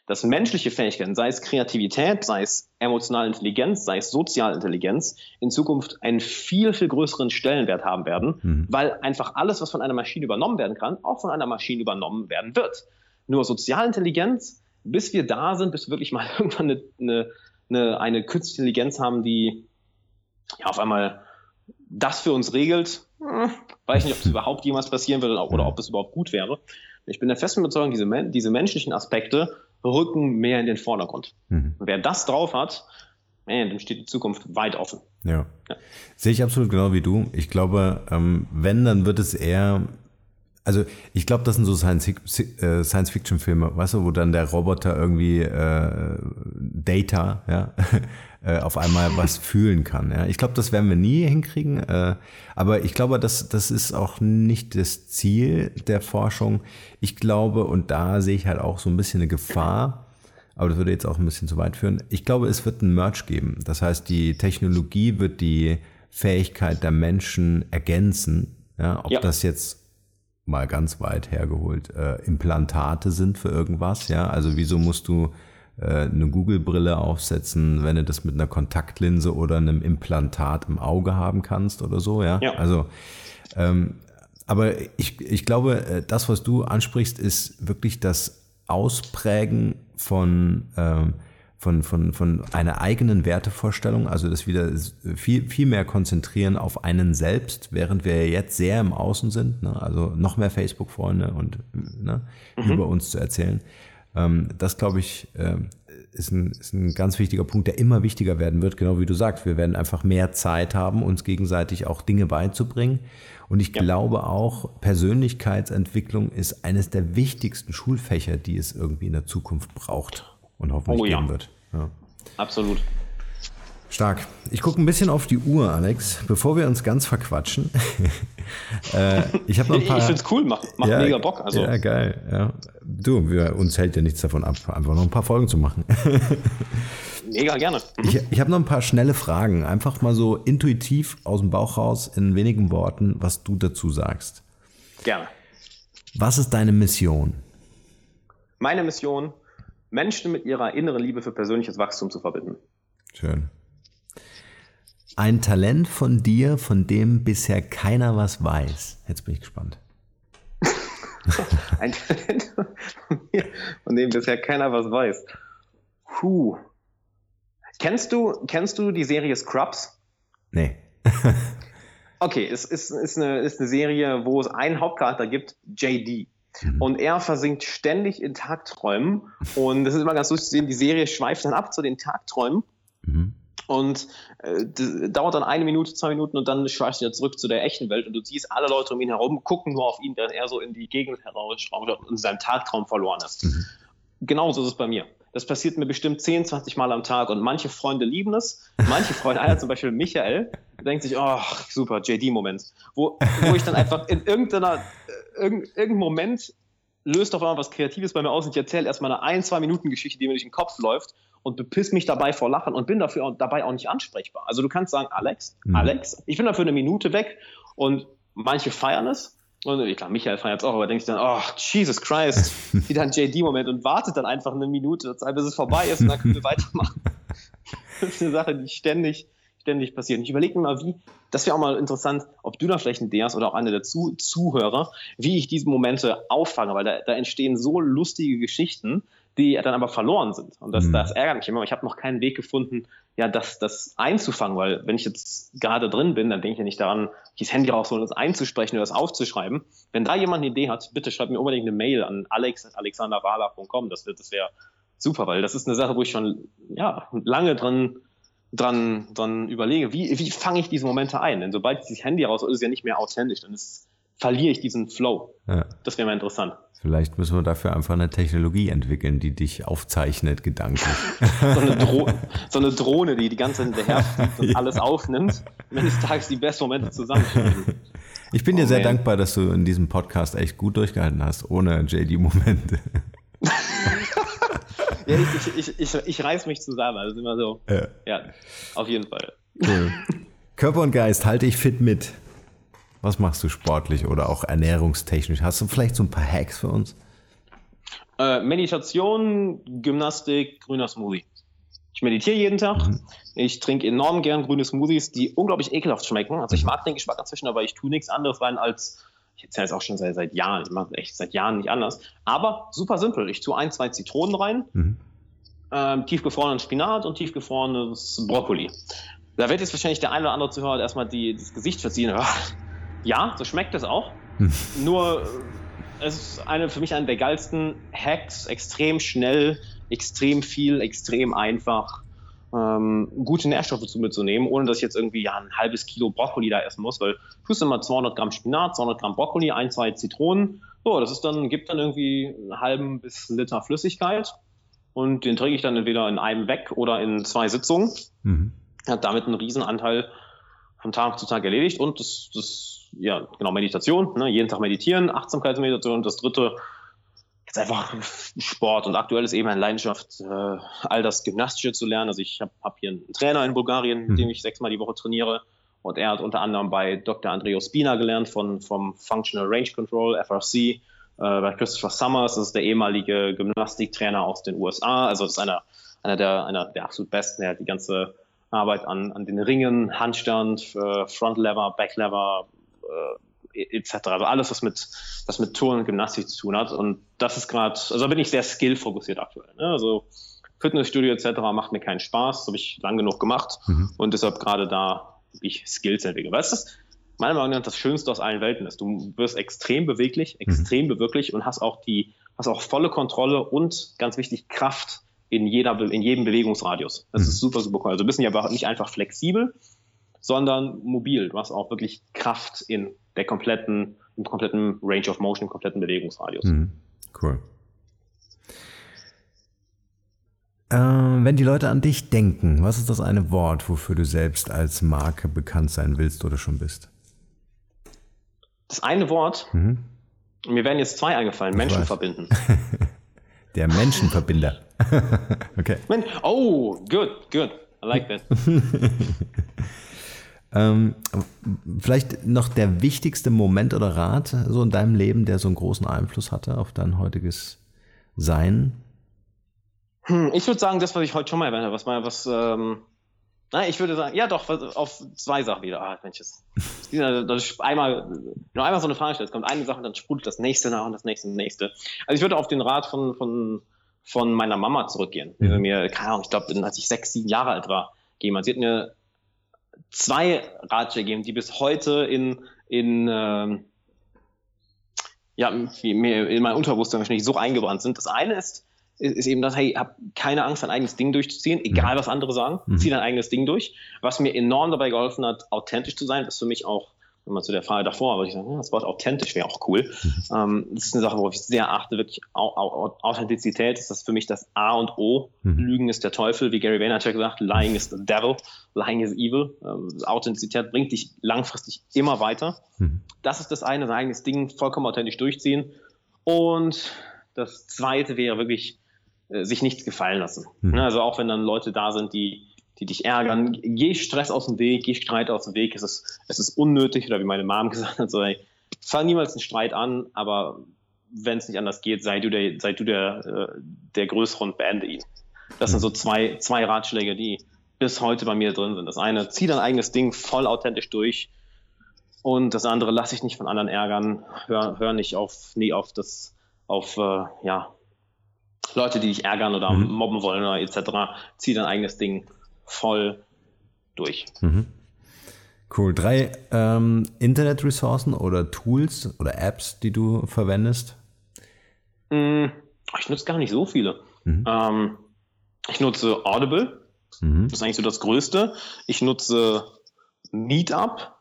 dass menschliche Fähigkeiten, sei es Kreativität, sei es emotionale Intelligenz, sei es soziale Intelligenz, in Zukunft einen viel, viel größeren Stellenwert haben werden, mhm. weil einfach alles, was von einer Maschine übernommen werden kann, auch von einer Maschine übernommen werden wird. Nur soziale Intelligenz, bis wir da sind, bis wir wirklich mal irgendwann eine, eine, eine, eine künstliche Intelligenz haben, die ja, auf einmal das für uns regelt, hm, weiß nicht, ob es überhaupt jemals passieren wird oder, oder ob es überhaupt gut wäre. Ich bin der festen Überzeugung, diese, diese menschlichen Aspekte Rücken mehr in den Vordergrund. Mhm. Wer das drauf hat, man, dann steht die Zukunft weit offen. Ja. ja. Sehe ich absolut genau wie du. Ich glaube, ähm, wenn, dann wird es eher also ich glaube, das sind so äh, Science-Fiction-Filme, weißt du, wo dann der Roboter irgendwie äh, Data, ja, äh, auf einmal was fühlen kann. Ja. Ich glaube, das werden wir nie hinkriegen, äh, aber ich glaube, das, das ist auch nicht das Ziel der Forschung. Ich glaube, und da sehe ich halt auch so ein bisschen eine Gefahr, aber das würde jetzt auch ein bisschen zu weit führen. Ich glaube, es wird ein Merge geben. Das heißt, die Technologie wird die Fähigkeit der Menschen ergänzen. Ja, ob ja. das jetzt mal ganz weit hergeholt, äh, Implantate sind für irgendwas, ja. Also wieso musst du eine Google-Brille aufsetzen, wenn du das mit einer Kontaktlinse oder einem Implantat im Auge haben kannst oder so, ja. ja. Also ähm, aber ich, ich glaube, äh, das, was du ansprichst, ist wirklich das Ausprägen von ähm, von, von, von einer eigenen Wertevorstellung, also das wieder viel, viel mehr konzentrieren auf einen selbst, während wir jetzt sehr im Außen sind, ne? also noch mehr Facebook-Freunde und ne? Mhm. über uns zu erzählen. Ähm, das, glaube ich, äh, ist, ein, ist ein ganz wichtiger Punkt, der immer wichtiger werden wird, genau wie du sagst. Wir werden einfach mehr Zeit haben, uns gegenseitig auch Dinge beizubringen. Und ich ja. glaube auch, Persönlichkeitsentwicklung ist eines der wichtigsten Schulfächer, die es irgendwie in der Zukunft braucht. und hoffentlich Oh ja. geben wird. Ja. Absolut. Stark. Ich gucke ein bisschen auf die Uhr, Alex, bevor wir uns ganz verquatschen. äh, ich habe noch ein Ich, paar. ich finde es cool, macht, macht mega Bock. Also, ja, geil. Ja. Du, wir, uns hält ja nichts davon ab, einfach noch ein paar Folgen zu machen. mega gerne. Mhm. Ich, ich habe noch ein paar schnelle Fragen, einfach mal so intuitiv aus dem Bauch raus in wenigen Worten, was du dazu sagst. Gerne. Was ist deine Mission? Meine Mission, Menschen mit ihrer inneren Liebe für persönliches Wachstum zu verbinden. Schön. Ein Talent von dir, von dem bisher keiner was weiß. Jetzt bin ich gespannt. Ein Talent von mir, von dem bisher keiner was weiß. Puh. Kennst du, kennst du die Serie Scrubs? Nee. Okay, es ist, ist, eine, ist eine Serie, wo es einen Hauptcharakter gibt, JD. Und er versinkt ständig in Tagträumen. Und das ist immer ganz lustig zu sehen, die Serie schweift dann ab zu den Tagträumen. Mhm. Und äh, dauert dann eine Minute, zwei Minuten und dann schweift er zurück zu der echten Welt und du siehst alle Leute um ihn herum, gucken nur auf ihn, dass er so in die Gegend herausschaut und in seinem Tagtraum verloren ist. Mhm. Genauso ist es bei mir. Das passiert mir bestimmt 10, 20 Mal am Tag und manche Freunde lieben es. Manche Freunde, einer zum Beispiel Michael, denkt sich, oh, super, JD-Moment. Wo, wo ich dann einfach in irgendeiner, äh, irgend, irgendeinem Moment löst auf einmal was Kreatives bei mir aus und ich erzähle erstmal eine ein, zwei Minuten Geschichte, die mir durch den Kopf läuft und bepiss mich dabei vor Lachen und bin dafür auch, dabei auch nicht ansprechbar. Also du kannst sagen, Alex, Mhm. Alex, ich bin dafür eine Minute weg und manche feiern es. Und klar, Michael feiert es auch, aber denkt sich dann, oh, Jesus Christ, wieder ein JD-Moment und wartet dann einfach eine Minute, bis es vorbei ist und dann können wir weitermachen. Das ist eine Sache, die ständig, ständig passiert. Und ich überlege mir mal, wie, das wäre auch mal interessant, ob du da vielleicht ein Idee hast oder auch einer der Zu Zuhörer, wie ich diese Momente auffange, weil da, da entstehen so lustige Geschichten, die dann aber verloren sind. Und das, Mhm. das ärgert mich immer. Ich habe noch keinen Weg gefunden, ja, das, das einzufangen, weil wenn ich jetzt gerade drin bin, dann denke ich ja nicht daran, das Handy rausholen, das einzusprechen oder das aufzuschreiben. Wenn da jemand eine Idee hat, bitte schreibt mir unbedingt eine Mail an alex.alexanderwala.com. Das, wird- das wäre super, weil das ist eine Sache, wo ich schon ja, lange dran, dran, dran überlege, wie, wie fange ich diese Momente ein? Denn sobald ich das Handy raus, ist es ja nicht mehr authentisch, dann ist, verliere ich diesen Flow. Ja. Das wäre mal interessant. Vielleicht müssen wir dafür einfach eine Technologie entwickeln, die dich aufzeichnet, gedanklich. So eine, so eine Drohne, die die ganze Zeit hinterherfliegt und alles aufnimmt, und eines Tages die besten Momente zusammenstellen. Ich bin dir Oh, sehr man. dankbar, dass du in diesem Podcast echt gut durchgehalten hast, ohne JD-Momente. Ja, ich, ich, ich, ich, ich reiß mich zusammen. Also immer so. Ja. Ja, auf jeden Fall. Cool. Körper und Geist halte ich fit mit. Was machst du sportlich oder auch ernährungstechnisch? Hast du vielleicht so ein paar Hacks für uns? Äh, Meditation, Gymnastik, grüner Smoothie. Ich meditiere jeden Tag. Ich trinke enorm gern grüne Smoothies, die unglaublich ekelhaft schmecken. Also ich mag den Geschmack inzwischen, aber ich tue nichts anderes rein als, ich erzähle es auch schon seit, seit Jahren, ich mache echt seit Jahren nicht anders. Aber super simpel. Ich tue ein, zwei Zitronen rein, Mhm. ähm, tiefgefrorenen Spinat und tiefgefrorenes Brokkoli. Da wird jetzt wahrscheinlich der eine oder andere Zuhörer erstmal die, das Gesicht verziehen. Ja, so schmeckt es auch. Nur äh, es ist eine, für mich einer der geilsten Hacks, extrem schnell, extrem viel, extrem einfach, ähm, gute Nährstoffe zu mitzunehmen, ohne dass ich jetzt irgendwie ja, ein halbes Kilo Brokkoli da essen muss, weil du tust immer 200 Gramm Spinat, 200 Gramm Brokkoli, ein, zwei Zitronen. So, das ist dann, gibt dann irgendwie einen halben bis einen Liter Flüssigkeit und den trinke ich dann entweder in einem weg oder in zwei Sitzungen Mhm. hat damit einen Riesenanteil von Tag zu Tag erledigt und das, das ja, genau, Meditation, ne, jeden Tag meditieren, Achtsamkeitsmeditation und das dritte jetzt einfach Sport und aktuell ist eben eine Leidenschaft, äh, all das Gymnastische zu lernen. Also ich habe hab hier einen Trainer in Bulgarien, mit Mhm. dem ich sechsmal die Woche trainiere und er hat unter anderem bei Dr. Andreo Spina gelernt von, vom Functional Range Control, FRC, äh, bei Christopher Summers, das ist der ehemalige Gymnastiktrainer aus den USA, also das ist einer, einer, der, einer der absolut besten, der hat die ganze Arbeit an, an den Ringen, Handstand, äh, Front Lever, Back Lever, äh, etc. Also alles, was mit, was mit Turnen und Gymnastik zu tun hat. Und das ist gerade, also da bin ich sehr skill-fokussiert aktuell. Ne? Also Fitnessstudio etc. macht mir keinen Spaß, das habe ich lang genug gemacht Mhm. und deshalb gerade da ich Skills entwickle. Weißt du, meiner Meinung nach das Schönste aus allen Welten ist. Du wirst extrem beweglich, extrem beweglich und hast auch die, hast auch volle Kontrolle und ganz wichtig Kraft in jeder, in jedem Bewegungsradius. Das Mhm. ist super, super cool. Also du bist ja nicht einfach flexibel, sondern mobil. Du hast auch wirklich Kraft in der kompletten, im kompletten Range of Motion, im kompletten Bewegungsradius. Mhm. Cool. Äh, wenn die Leute an dich denken, was ist das eine Wort, wofür du selbst als Marke bekannt sein willst oder schon bist? Das eine Wort, mhm. mir werden jetzt zwei eingefallen, Menschen verbinden. Der Menschenverbinder. okay. Oh, good, good. I like that. ähm, vielleicht noch der wichtigste Moment oder Rat so in deinem Leben, der so einen großen Einfluss hatte auf dein heutiges Sein? Hm, ich würde sagen, das, was ich heute schon mal erwähnt habe, was mal was, ähm, na, ich würde sagen, ja doch, auf zwei Sachen wieder. Ah, Mensch, das, das einmal, nur einmal so eine Frage stellt, es kommt eine Sache, dann sprudelt das nächste nach und das nächste und das nächste. Also ich würde auf den Rat von, von, von meiner Mama zurückgehen. Mhm. mir, keine Ahnung, ich glaube, als ich sechs, sieben Jahre alt war, jemand, sie hat mir zwei Ratschläge gegeben, die bis heute in, in, ähm, ja, in mein Unterbewusstsein wahrscheinlich so eingebrannt sind. Das eine ist, ist eben das, hey, hab keine Angst, dein eigenes Ding durchzuziehen, egal mhm. was andere sagen, mhm. zieh dein eigenes Ding durch. Was mir enorm dabei geholfen hat, authentisch zu sein, ist für mich auch, wenn man zu der Frage davor, würde ich sagen, das Wort authentisch wäre auch cool. Mhm. Ähm, das ist eine Sache, worauf ich sehr achte, wirklich Authentizität ist das für mich das A und O. Mhm. Lügen ist der Teufel, wie Gary Vaynerchuk sagt, lying is the devil, lying is evil. Ähm, Authentizität bringt dich langfristig immer weiter. Mhm. Das ist das eine, sein eigenes Ding vollkommen authentisch durchziehen. Und das zweite wäre wirklich äh, sich nichts gefallen lassen. Mhm. Also auch wenn dann Leute da sind, die, die dich ärgern, geh Stress aus dem Weg, geh Streit aus dem Weg, es ist, es ist unnötig, oder wie meine Mom gesagt hat, so, ey, fang niemals einen Streit an, aber wenn es nicht anders geht, sei du der, sei du der, äh, der Größere und beende ihn. Das mhm. sind so zwei, zwei Ratschläge, die bis heute bei mir drin sind. Das eine, zieh dein eigenes Ding voll authentisch durch. Und das andere, lass dich nicht von anderen ärgern. Hör, hör nicht auf, nie auf das, auf, äh, ja, Leute, die dich ärgern oder mhm. mobben wollen oder etc., zieh dein eigenes Ding voll durch. Mhm. Cool. Drei ähm, Internetressourcen oder Tools oder Apps, die du verwendest? Mm, ich nutze gar nicht so viele. Mhm. Ähm, ich nutze Audible. Mhm. Das ist eigentlich so das Größte. Ich nutze Meetup,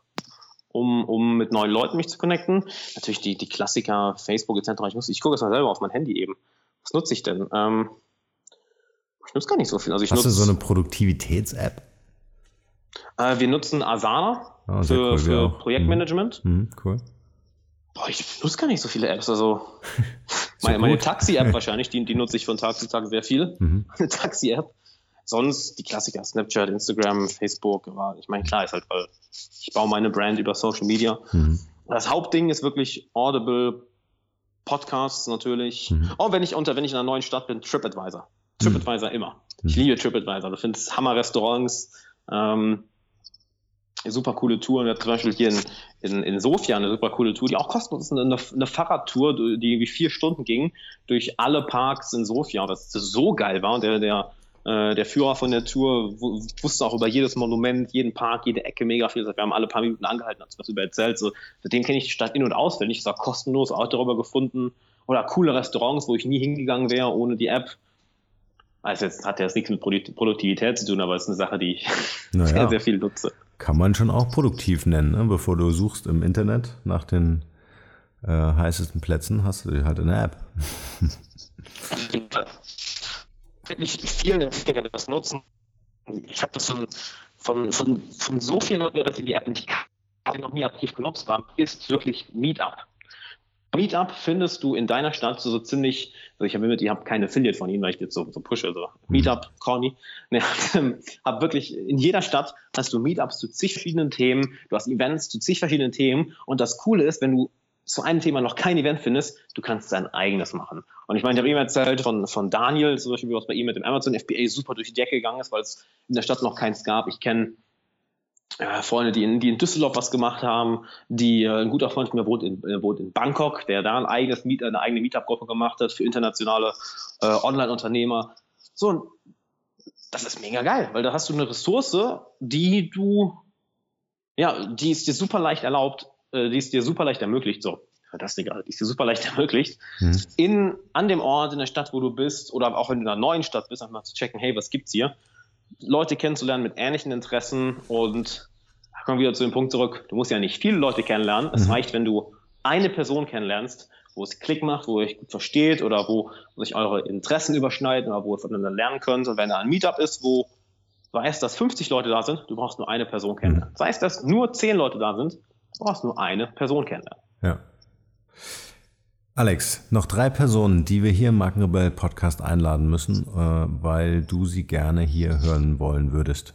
um, um mit neuen Leuten mich zu connecten. Natürlich die, die Klassiker, Facebook etc. Ich, ich gucke es mal selber auf mein Handy eben. Was nutze ich denn? Ähm, ich nutze gar nicht so viel. Also ich Hast du so eine Produktivitäts-App? Äh, wir nutzen Asana oh, für, cool, für Projektmanagement. Mhm. Mhm, cool. Boah, ich nutze gar nicht so viele Apps. Also meine, meine Taxi-App wahrscheinlich, die, die nutze ich von Tag zu Tag sehr viel. Mhm. Eine Taxi-App. Sonst die Klassiker, Snapchat, Instagram, Facebook. Ich meine, klar ist halt, weil ich baue meine Brand über Social Media. Mhm. Das Hauptding ist wirklich Audible, Podcasts natürlich. Mhm. Oh, wenn ich unter, wenn ich in einer neuen Stadt bin, TripAdvisor. TripAdvisor mhm. immer. Ich liebe TripAdvisor. Du findest Hammer-Restaurants, ähm, super coole Touren. Wir hatten zum Beispiel hier in, in, in Sofia eine super coole Tour, die auch kostenlos ist, eine, eine Fahrradtour, die irgendwie vier Stunden ging, durch alle Parks in Sofia, was so geil war. Und der, der äh, der Führer von der Tour wusste auch über jedes Monument, jeden Park, jede Ecke mega viel. Wir haben alle paar Minuten angehalten, hat was über erzählt. So, seitdem kenne ich die Stadt in- und auswendig. Ich habe kostenlos auch darüber gefunden. Oder coole Restaurants, wo ich nie hingegangen wäre ohne die App. Also jetzt hat ja jetzt nichts mit Produktivität zu tun, aber es ist eine Sache, die ich naja, sehr, sehr viel nutze. Kann man schon auch produktiv nennen, ne? bevor du suchst im Internet nach den äh, heißesten Plätzen, hast du halt eine App. wirklich vielen Entwicklern das nutzen. Ich habe das von, von, von, von so vielen Leuten, dass sie die App nicht noch nie aktiv genutzt haben, ist wirklich Meetup. Meetup findest du in deiner Stadt so, ziemlich, also ich habe mit, ich habe keine Affiliate von ihnen, weil ich jetzt so, so pushe, so Meetup, me. Ne, hab wirklich, in jeder Stadt hast du Meetups zu zig verschiedenen Themen, du hast Events zu zig verschiedenen Themen und das Coole ist, wenn du zu einem Thema noch kein Event findest, du kannst dein eigenes machen. Und ich meine, ich habe ihm erzählt von, von Daniel, zum Beispiel, was bei ihm mit dem Amazon FBA super durch die Decke gegangen ist, weil es in der Stadt noch keins gab. Ich kenne äh, Freunde, die in, die in Düsseldorf was gemacht haben, die äh, ein guter Freund von mir wohnt in, äh, wohnt in Bangkok, der da ein eigenes Meet, eine eigene Meetup-Gruppe gemacht hat für internationale äh, Online-Unternehmer. So, das ist mega geil, weil da hast du eine Ressource, die du, ja, die ist dir super leicht erlaubt, äh, die ist dir super leicht ermöglicht, so, das egal, die ist dir super leicht ermöglicht, mhm. in, an dem Ort, in der Stadt, wo du bist, oder auch wenn du in einer neuen Stadt bist, einfach mal zu checken, hey, was gibt's hier? Leute kennenzulernen mit ähnlichen Interessen und da kommen wir wieder zu dem Punkt zurück, du musst ja nicht viele Leute kennenlernen, es mhm. reicht, wenn du eine Person kennenlernst, wo es Klick macht, wo ihr euch gut versteht oder wo sich eure Interessen überschneiden oder wo ihr voneinander lernen könnt. Und wenn da ein Meetup ist, wo du weißt, dass 50 Leute da sind, du brauchst nur eine Person kennenlernen. Sei es, dass nur 10 Leute da sind, du brauchst nur eine Person kennenlernen. Ja. Alex, noch drei Personen, die wir hier im Markenrebell Podcast einladen müssen, äh, weil du sie gerne hier hören wollen würdest.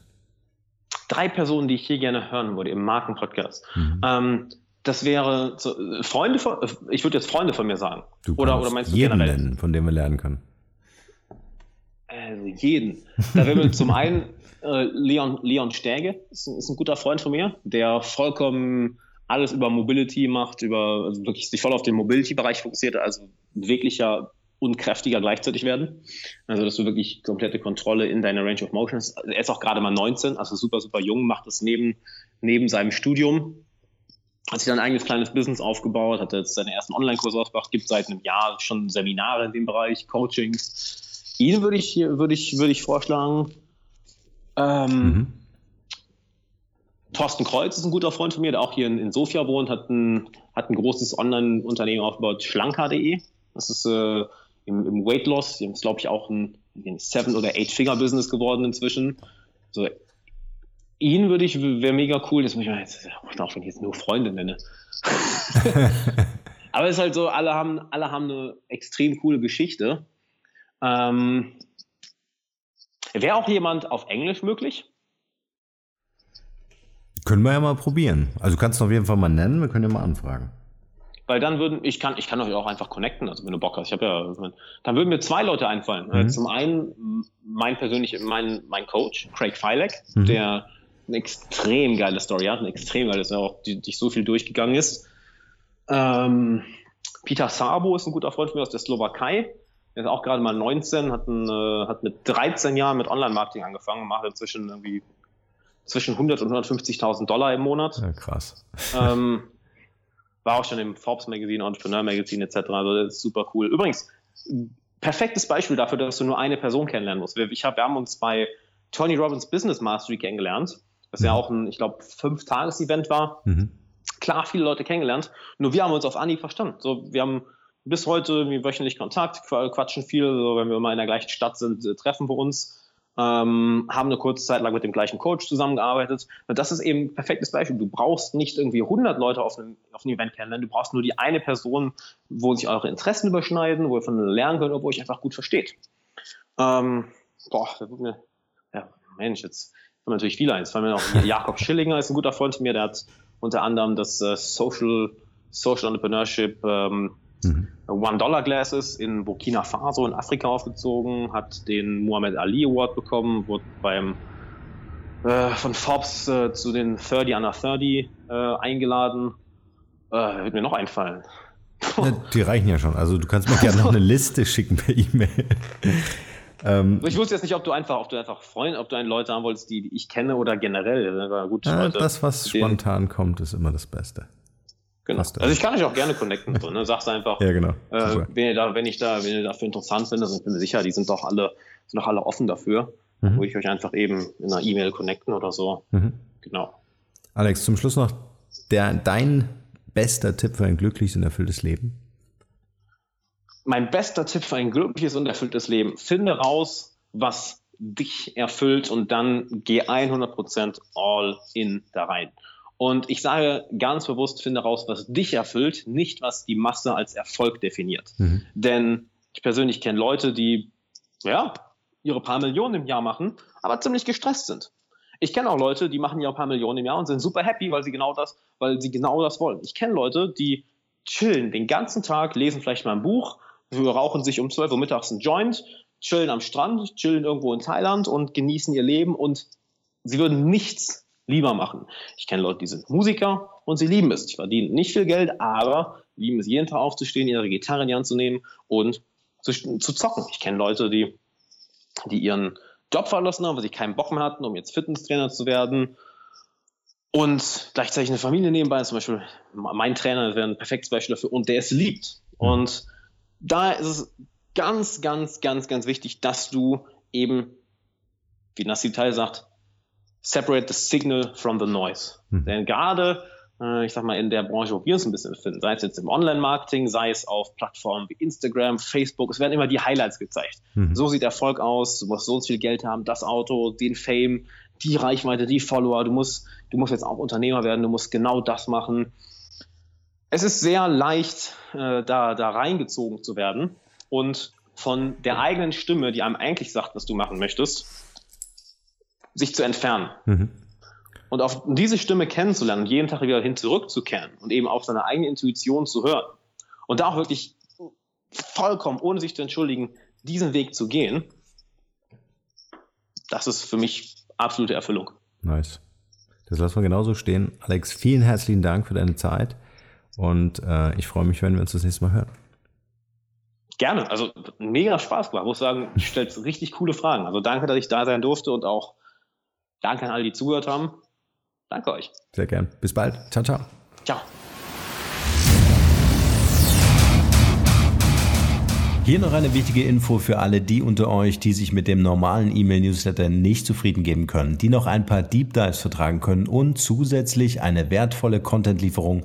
Drei Personen, die ich hier gerne hören würde im Markenpodcast. Mhm. Ähm, das wäre so, Freunde von, ich würde jetzt Freunde von mir sagen. Du oder, oder meinst du jeden generell? nennen, von dem wir lernen können? Also jeden. Da wäre zum einen äh, Leon, Leon Stäge, ist, ist ein guter Freund von mir, der vollkommen alles über Mobility macht, über also wirklich sich voll auf den Mobility-Bereich fokussiert, also beweglicher und kräftiger gleichzeitig werden. Also dass du wirklich komplette Kontrolle in deiner Range of Motion hast. Er ist auch gerade mal 19, also super, super jung, macht das neben, neben seinem Studium. Hat sich dann ein eigenes kleines Business aufgebaut, hat jetzt seine ersten Online-Kurse ausgebracht, gibt seit einem Jahr schon Seminare in dem Bereich, Coachings. Ihn würde ich, würde ich, würde ich vorschlagen. Ähm, mhm. Thorsten Kreuz ist ein guter Freund von mir, der auch hier in, in Sofia wohnt, hat ein, hat ein großes Online-Unternehmen aufgebaut, schlanker.de. Das ist äh, im, im Weight Loss, ist glaube ich auch ein, ein Seven- oder Eight-Figure-Business geworden inzwischen. So, ihn würde ich, wäre mega cool, das muss ich mal jetzt, auch wenn ich jetzt nur Freunde nenne. Aber es ist halt so, alle haben, alle haben eine extrem coole Geschichte. Ähm, wäre auch jemand auf Englisch möglich? Können wir ja mal probieren. Also du kannst auf jeden Fall mal nennen, wir können ja mal anfragen. Weil dann würden, ich kann, ich kann euch auch einfach connecten, also wenn du Bock hast. Ich habe ja, dann würden mir zwei Leute einfallen. Mhm. Zum einen mein persönlich, mein, mein Coach, Craig Filek, mhm. der eine extrem geile Story hat, eine extrem geile Story, auch die, die so viel durchgegangen ist. Ähm, Peter Sabo ist ein guter Freund von mir aus der Slowakei. Er ist auch gerade mal 19, hat, ein, äh, hat mit 13 Jahren mit Online-Marketing angefangen, macht inzwischen irgendwie zwischen 100 und 150.000 Dollar im Monat. Ja, krass. Ähm, war auch schon im Forbes Magazine, Entrepreneur Magazine etc. Also das ist super cool. Übrigens, perfektes Beispiel dafür, dass du nur eine Person kennenlernen musst. Ich hab, wir haben uns bei Tony Robbins Business Mastery kennengelernt, was mhm. ja auch ein, ich glaube, fünf-Tages-Event war. Mhm. Klar, viele Leute kennengelernt. Nur wir haben uns auf Anhieb verstanden. So, wir haben bis heute wöchentlich Kontakt, quatschen viel. So, wenn wir mal in der gleichen Stadt sind, äh, treffen wir uns ähm, haben eine kurze Zeit lang mit dem gleichen Coach zusammengearbeitet. Und das ist eben ein perfektes Beispiel. Du brauchst nicht irgendwie 100 Leute auf einem, auf einem Event kennenlernen, du brauchst nur die eine Person, wo sich eure Interessen überschneiden, wo ihr von lernen könnt, wo ihr euch einfach gut versteht. Ähm, boah, da wird mir, ja, Mensch, jetzt haben wir natürlich viele eins. Vor allem auch Jakob Schillinger ist ein guter Freund von mir, der hat unter anderem das äh, Social, Social Entrepreneurship ähm, Mhm. One-Dollar-Glasses in Burkina Faso in Afrika aufgezogen, hat den Muhammad Ali Award bekommen, wurde beim äh, von Forbes äh, zu den 30 under 30 äh, eingeladen. Äh, wird mir noch einfallen. Die reichen ja schon. Also du kannst mir gerne noch eine Liste schicken per E-Mail. ähm, ich wusste jetzt nicht, ob du einfach, ob du einfach Freunde, ob du einen Leute haben wolltest, die, die ich kenne oder generell. Gut, ja, das, was spontan kommt, ist immer das Beste. Genau. Also ich kann euch auch gerne connecten. So, ne? Sag's einfach. ja, genau. Äh, wenn, ihr da, wenn ich da, wenn ihr dafür interessant findet, ich bin mir sicher, die sind doch alle, sind doch alle offen dafür. Mhm. Würde ich euch einfach eben in einer E-Mail connecten oder so. Mhm. Genau. Alex, zum Schluss noch der, dein bester Tipp für ein glückliches und erfülltes Leben? Mein bester Tipp für ein glückliches und erfülltes Leben. Finde raus, was dich erfüllt und dann geh 100% all in da rein. Und ich sage ganz bewusst, finde raus, was dich erfüllt, nicht was die Masse als Erfolg definiert. Mhm. Denn ich persönlich kenne Leute, die, ja, ihre paar Millionen im Jahr machen, aber ziemlich gestresst sind. Ich kenne auch Leute, die machen ihre paar Millionen im Jahr und sind super happy, weil sie genau das, weil sie genau das wollen. Ich kenne Leute, die chillen den ganzen Tag, lesen vielleicht mal ein Buch, rauchen sich um 12 Uhr mittags ein Joint, chillen am Strand, chillen irgendwo in Thailand und genießen ihr Leben und sie würden nichts lieber machen. Ich kenne Leute, die sind Musiker und sie lieben es. Die verdienen nicht viel Geld, aber lieben es, jeden Tag aufzustehen, ihre Gitarre in die Hand zu nehmen und zu, zu zocken. Ich kenne Leute, die, die ihren Job verlassen haben, weil sie keinen Bock mehr hatten, um jetzt Fitnesstrainer zu werden. Und gleichzeitig eine Familie nebenbei, zum Beispiel mein Trainer wäre ein perfektes Beispiel dafür, und der es liebt. Und da ist es ganz, ganz, ganz, ganz wichtig, dass du eben, wie Nassim Teil sagt, separate the signal from the noise. Mhm. Denn gerade äh, ich sag mal, in der Branche, wo wir uns ein bisschen befinden, sei es jetzt im Online-Marketing, sei es auf Plattformen wie Instagram, Facebook, es werden immer die Highlights gezeigt. Mhm. So sieht Erfolg aus, du musst so viel Geld haben, das Auto, den Fame, die Reichweite, die Follower, du musst, du musst jetzt auch Unternehmer werden, du musst genau das machen. Es ist sehr leicht, äh, da, da reingezogen zu werden und von der eigenen Stimme, die einem eigentlich sagt, was du machen möchtest, sich zu entfernen. Mhm. Und auf diese Stimme kennenzulernen und jeden Tag wieder hin zurückzukehren und eben auf seine eigene Intuition zu hören und da auch wirklich vollkommen, ohne sich zu entschuldigen, diesen Weg zu gehen, das ist für mich absolute Erfüllung. Nice. Das lassen wir genauso stehen. Alex, vielen herzlichen Dank für deine Zeit und äh, ich freue mich, wenn wir uns das nächste Mal hören. Gerne, also mega Spaß gemacht. Ich muss sagen, du stellst richtig coole Fragen. Also danke, dass ich da sein durfte und auch danke an alle, die zugehört haben. Danke euch. Sehr gern. Bis bald. Ciao, ciao. Ciao. Hier noch eine wichtige Info für alle die unter euch, die sich mit dem normalen E-Mail-Newsletter nicht zufrieden geben können, die noch ein paar Deep Dives vertragen können und zusätzlich eine wertvolle Content-Lieferung